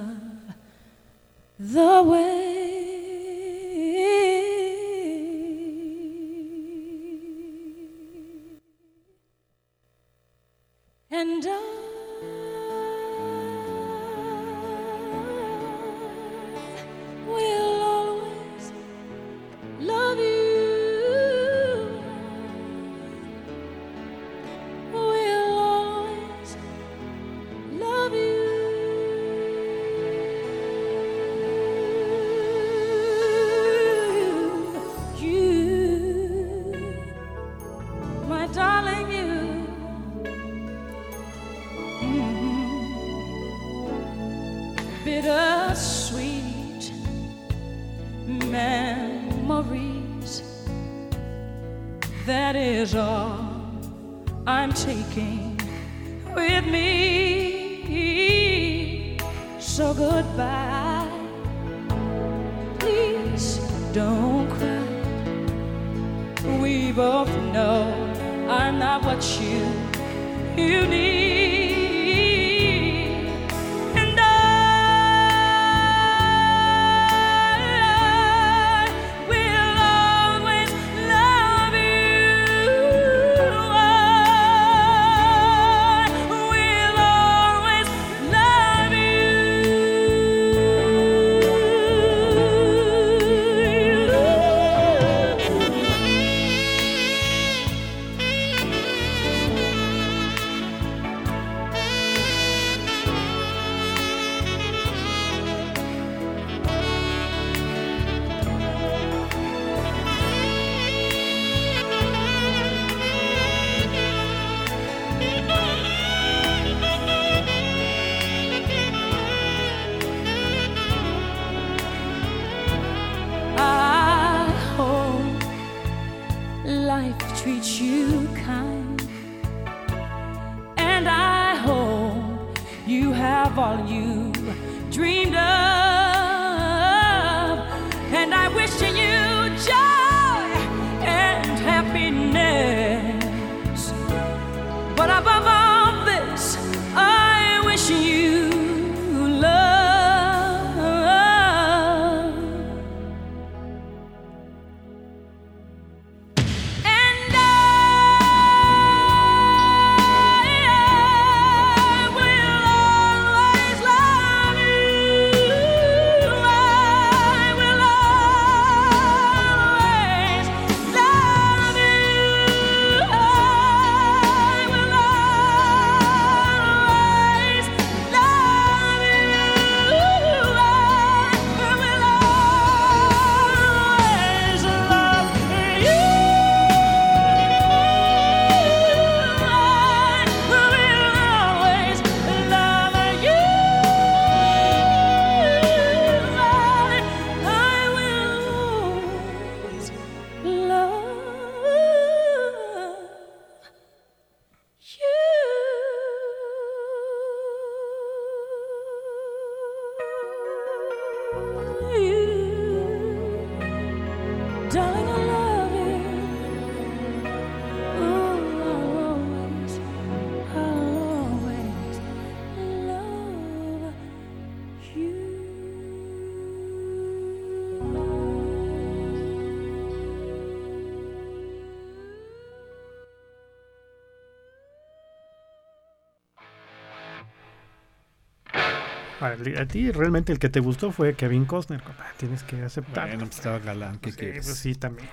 A, a ti realmente el que te gustó fue Kevin Costner, compa. Tienes que aceptar. Bueno, pues estaba galán. ¿Qué Sí, pues sí, también.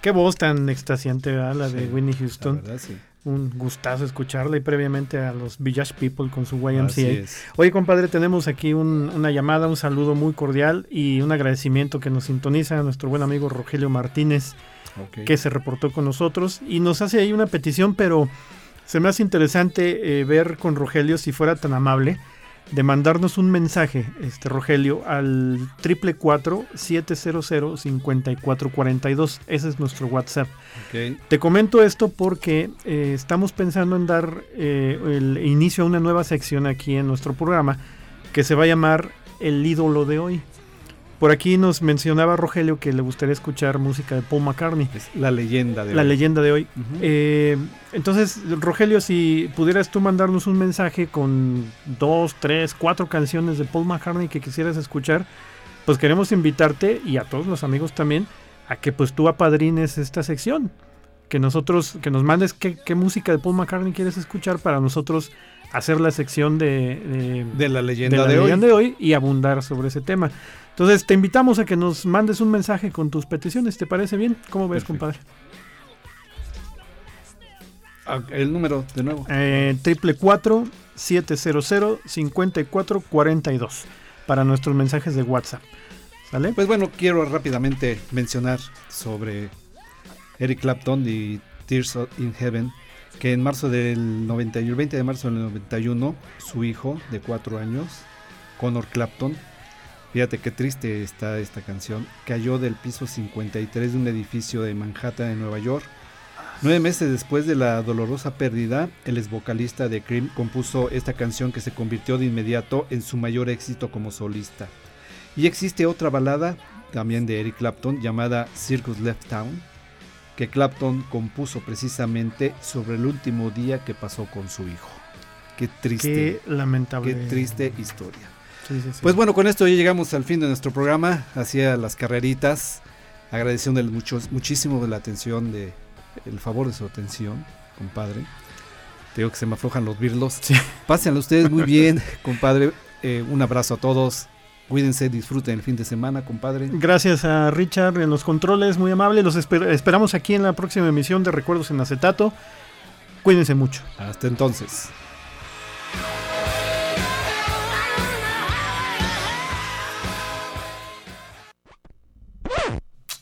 Qué voz tan extasiante, ¿verdad? La de Sí, Whitney La Houston. verdad, sí. Un gustazo escucharla y previamente a los Village People con su YMCA. Oye, compadre, tenemos aquí un- una llamada, un saludo muy cordial y un agradecimiento que nos sintoniza a nuestro buen amigo Rogelio Martínez, Ok. que se reportó con nosotros y nos hace ahí una petición, pero se me hace interesante eh, ver con Rogelio si fuera tan amable de mandarnos un mensaje, este Rogelio, al triple 700 5442. Ese es nuestro WhatsApp. Te comento esto porque eh, estamos pensando en dar eh, el inicio a una nueva sección aquí en nuestro programa que se va a llamar El ídolo de hoy. Por aquí nos mencionaba Rogelio que le gustaría escuchar música de Paul McCartney, la leyenda de la hoy. leyenda de hoy. Eh, entonces, Rogelio, si pudieras tú mandarnos un mensaje con dos, tres, cuatro canciones de Paul McCartney que quisieras escuchar, pues queremos invitarte y a todos los amigos también a que pues tú apadrines esta sección. Que nosotros, que nos mandes qué, qué música de Paul McCartney quieres escuchar para nosotros hacer la sección de, de- de la de leyenda la de, hoy. leyenda de hoy y abundar sobre ese tema. Entonces te invitamos a que nos mandes un mensaje con tus peticiones, ¿te parece bien? ¿Cómo ves, Perfecto. compadre? Ah, El número, de nuevo. Eh, triple 4 700 54 42 para nuestros mensajes de WhatsApp. ¿Sale? Pues bueno, quiero rápidamente mencionar sobre Eric Clapton y Tears in Heaven, que en marzo del 91, el 20 de marzo del 91, su hijo de 4 años, Connor Clapton, fíjate qué triste está esta canción, cayó del piso 53 de un edificio de Manhattan en Nueva York. Nueve meses después de la dolorosa pérdida, el ex vocalista de Cream compuso esta canción que se convirtió de inmediato en su mayor éxito como solista. Y existe otra balada también de Eric Clapton llamada Circus Left Town, que Clapton compuso precisamente sobre el último día que pasó con su hijo. Qué triste, Qué lamentable. qué triste historia. Sí, sí, sí. Pues bueno, con esto ya llegamos al fin de nuestro programa, hacia las carreritas, agradeciéndole mucho, muchísimo de la atención, de el favor de su atención, compadre. Te digo que se me aflojan los birlos. Pásenlo ustedes muy bien, compadre. Eh, un abrazo a todos. Cuídense, disfruten el fin de semana, compadre. Gracias a Richard en los controles, muy amable. Los esper- esperamos aquí en la próxima emisión de Recuerdos en Acetato. Cuídense mucho. Hasta entonces.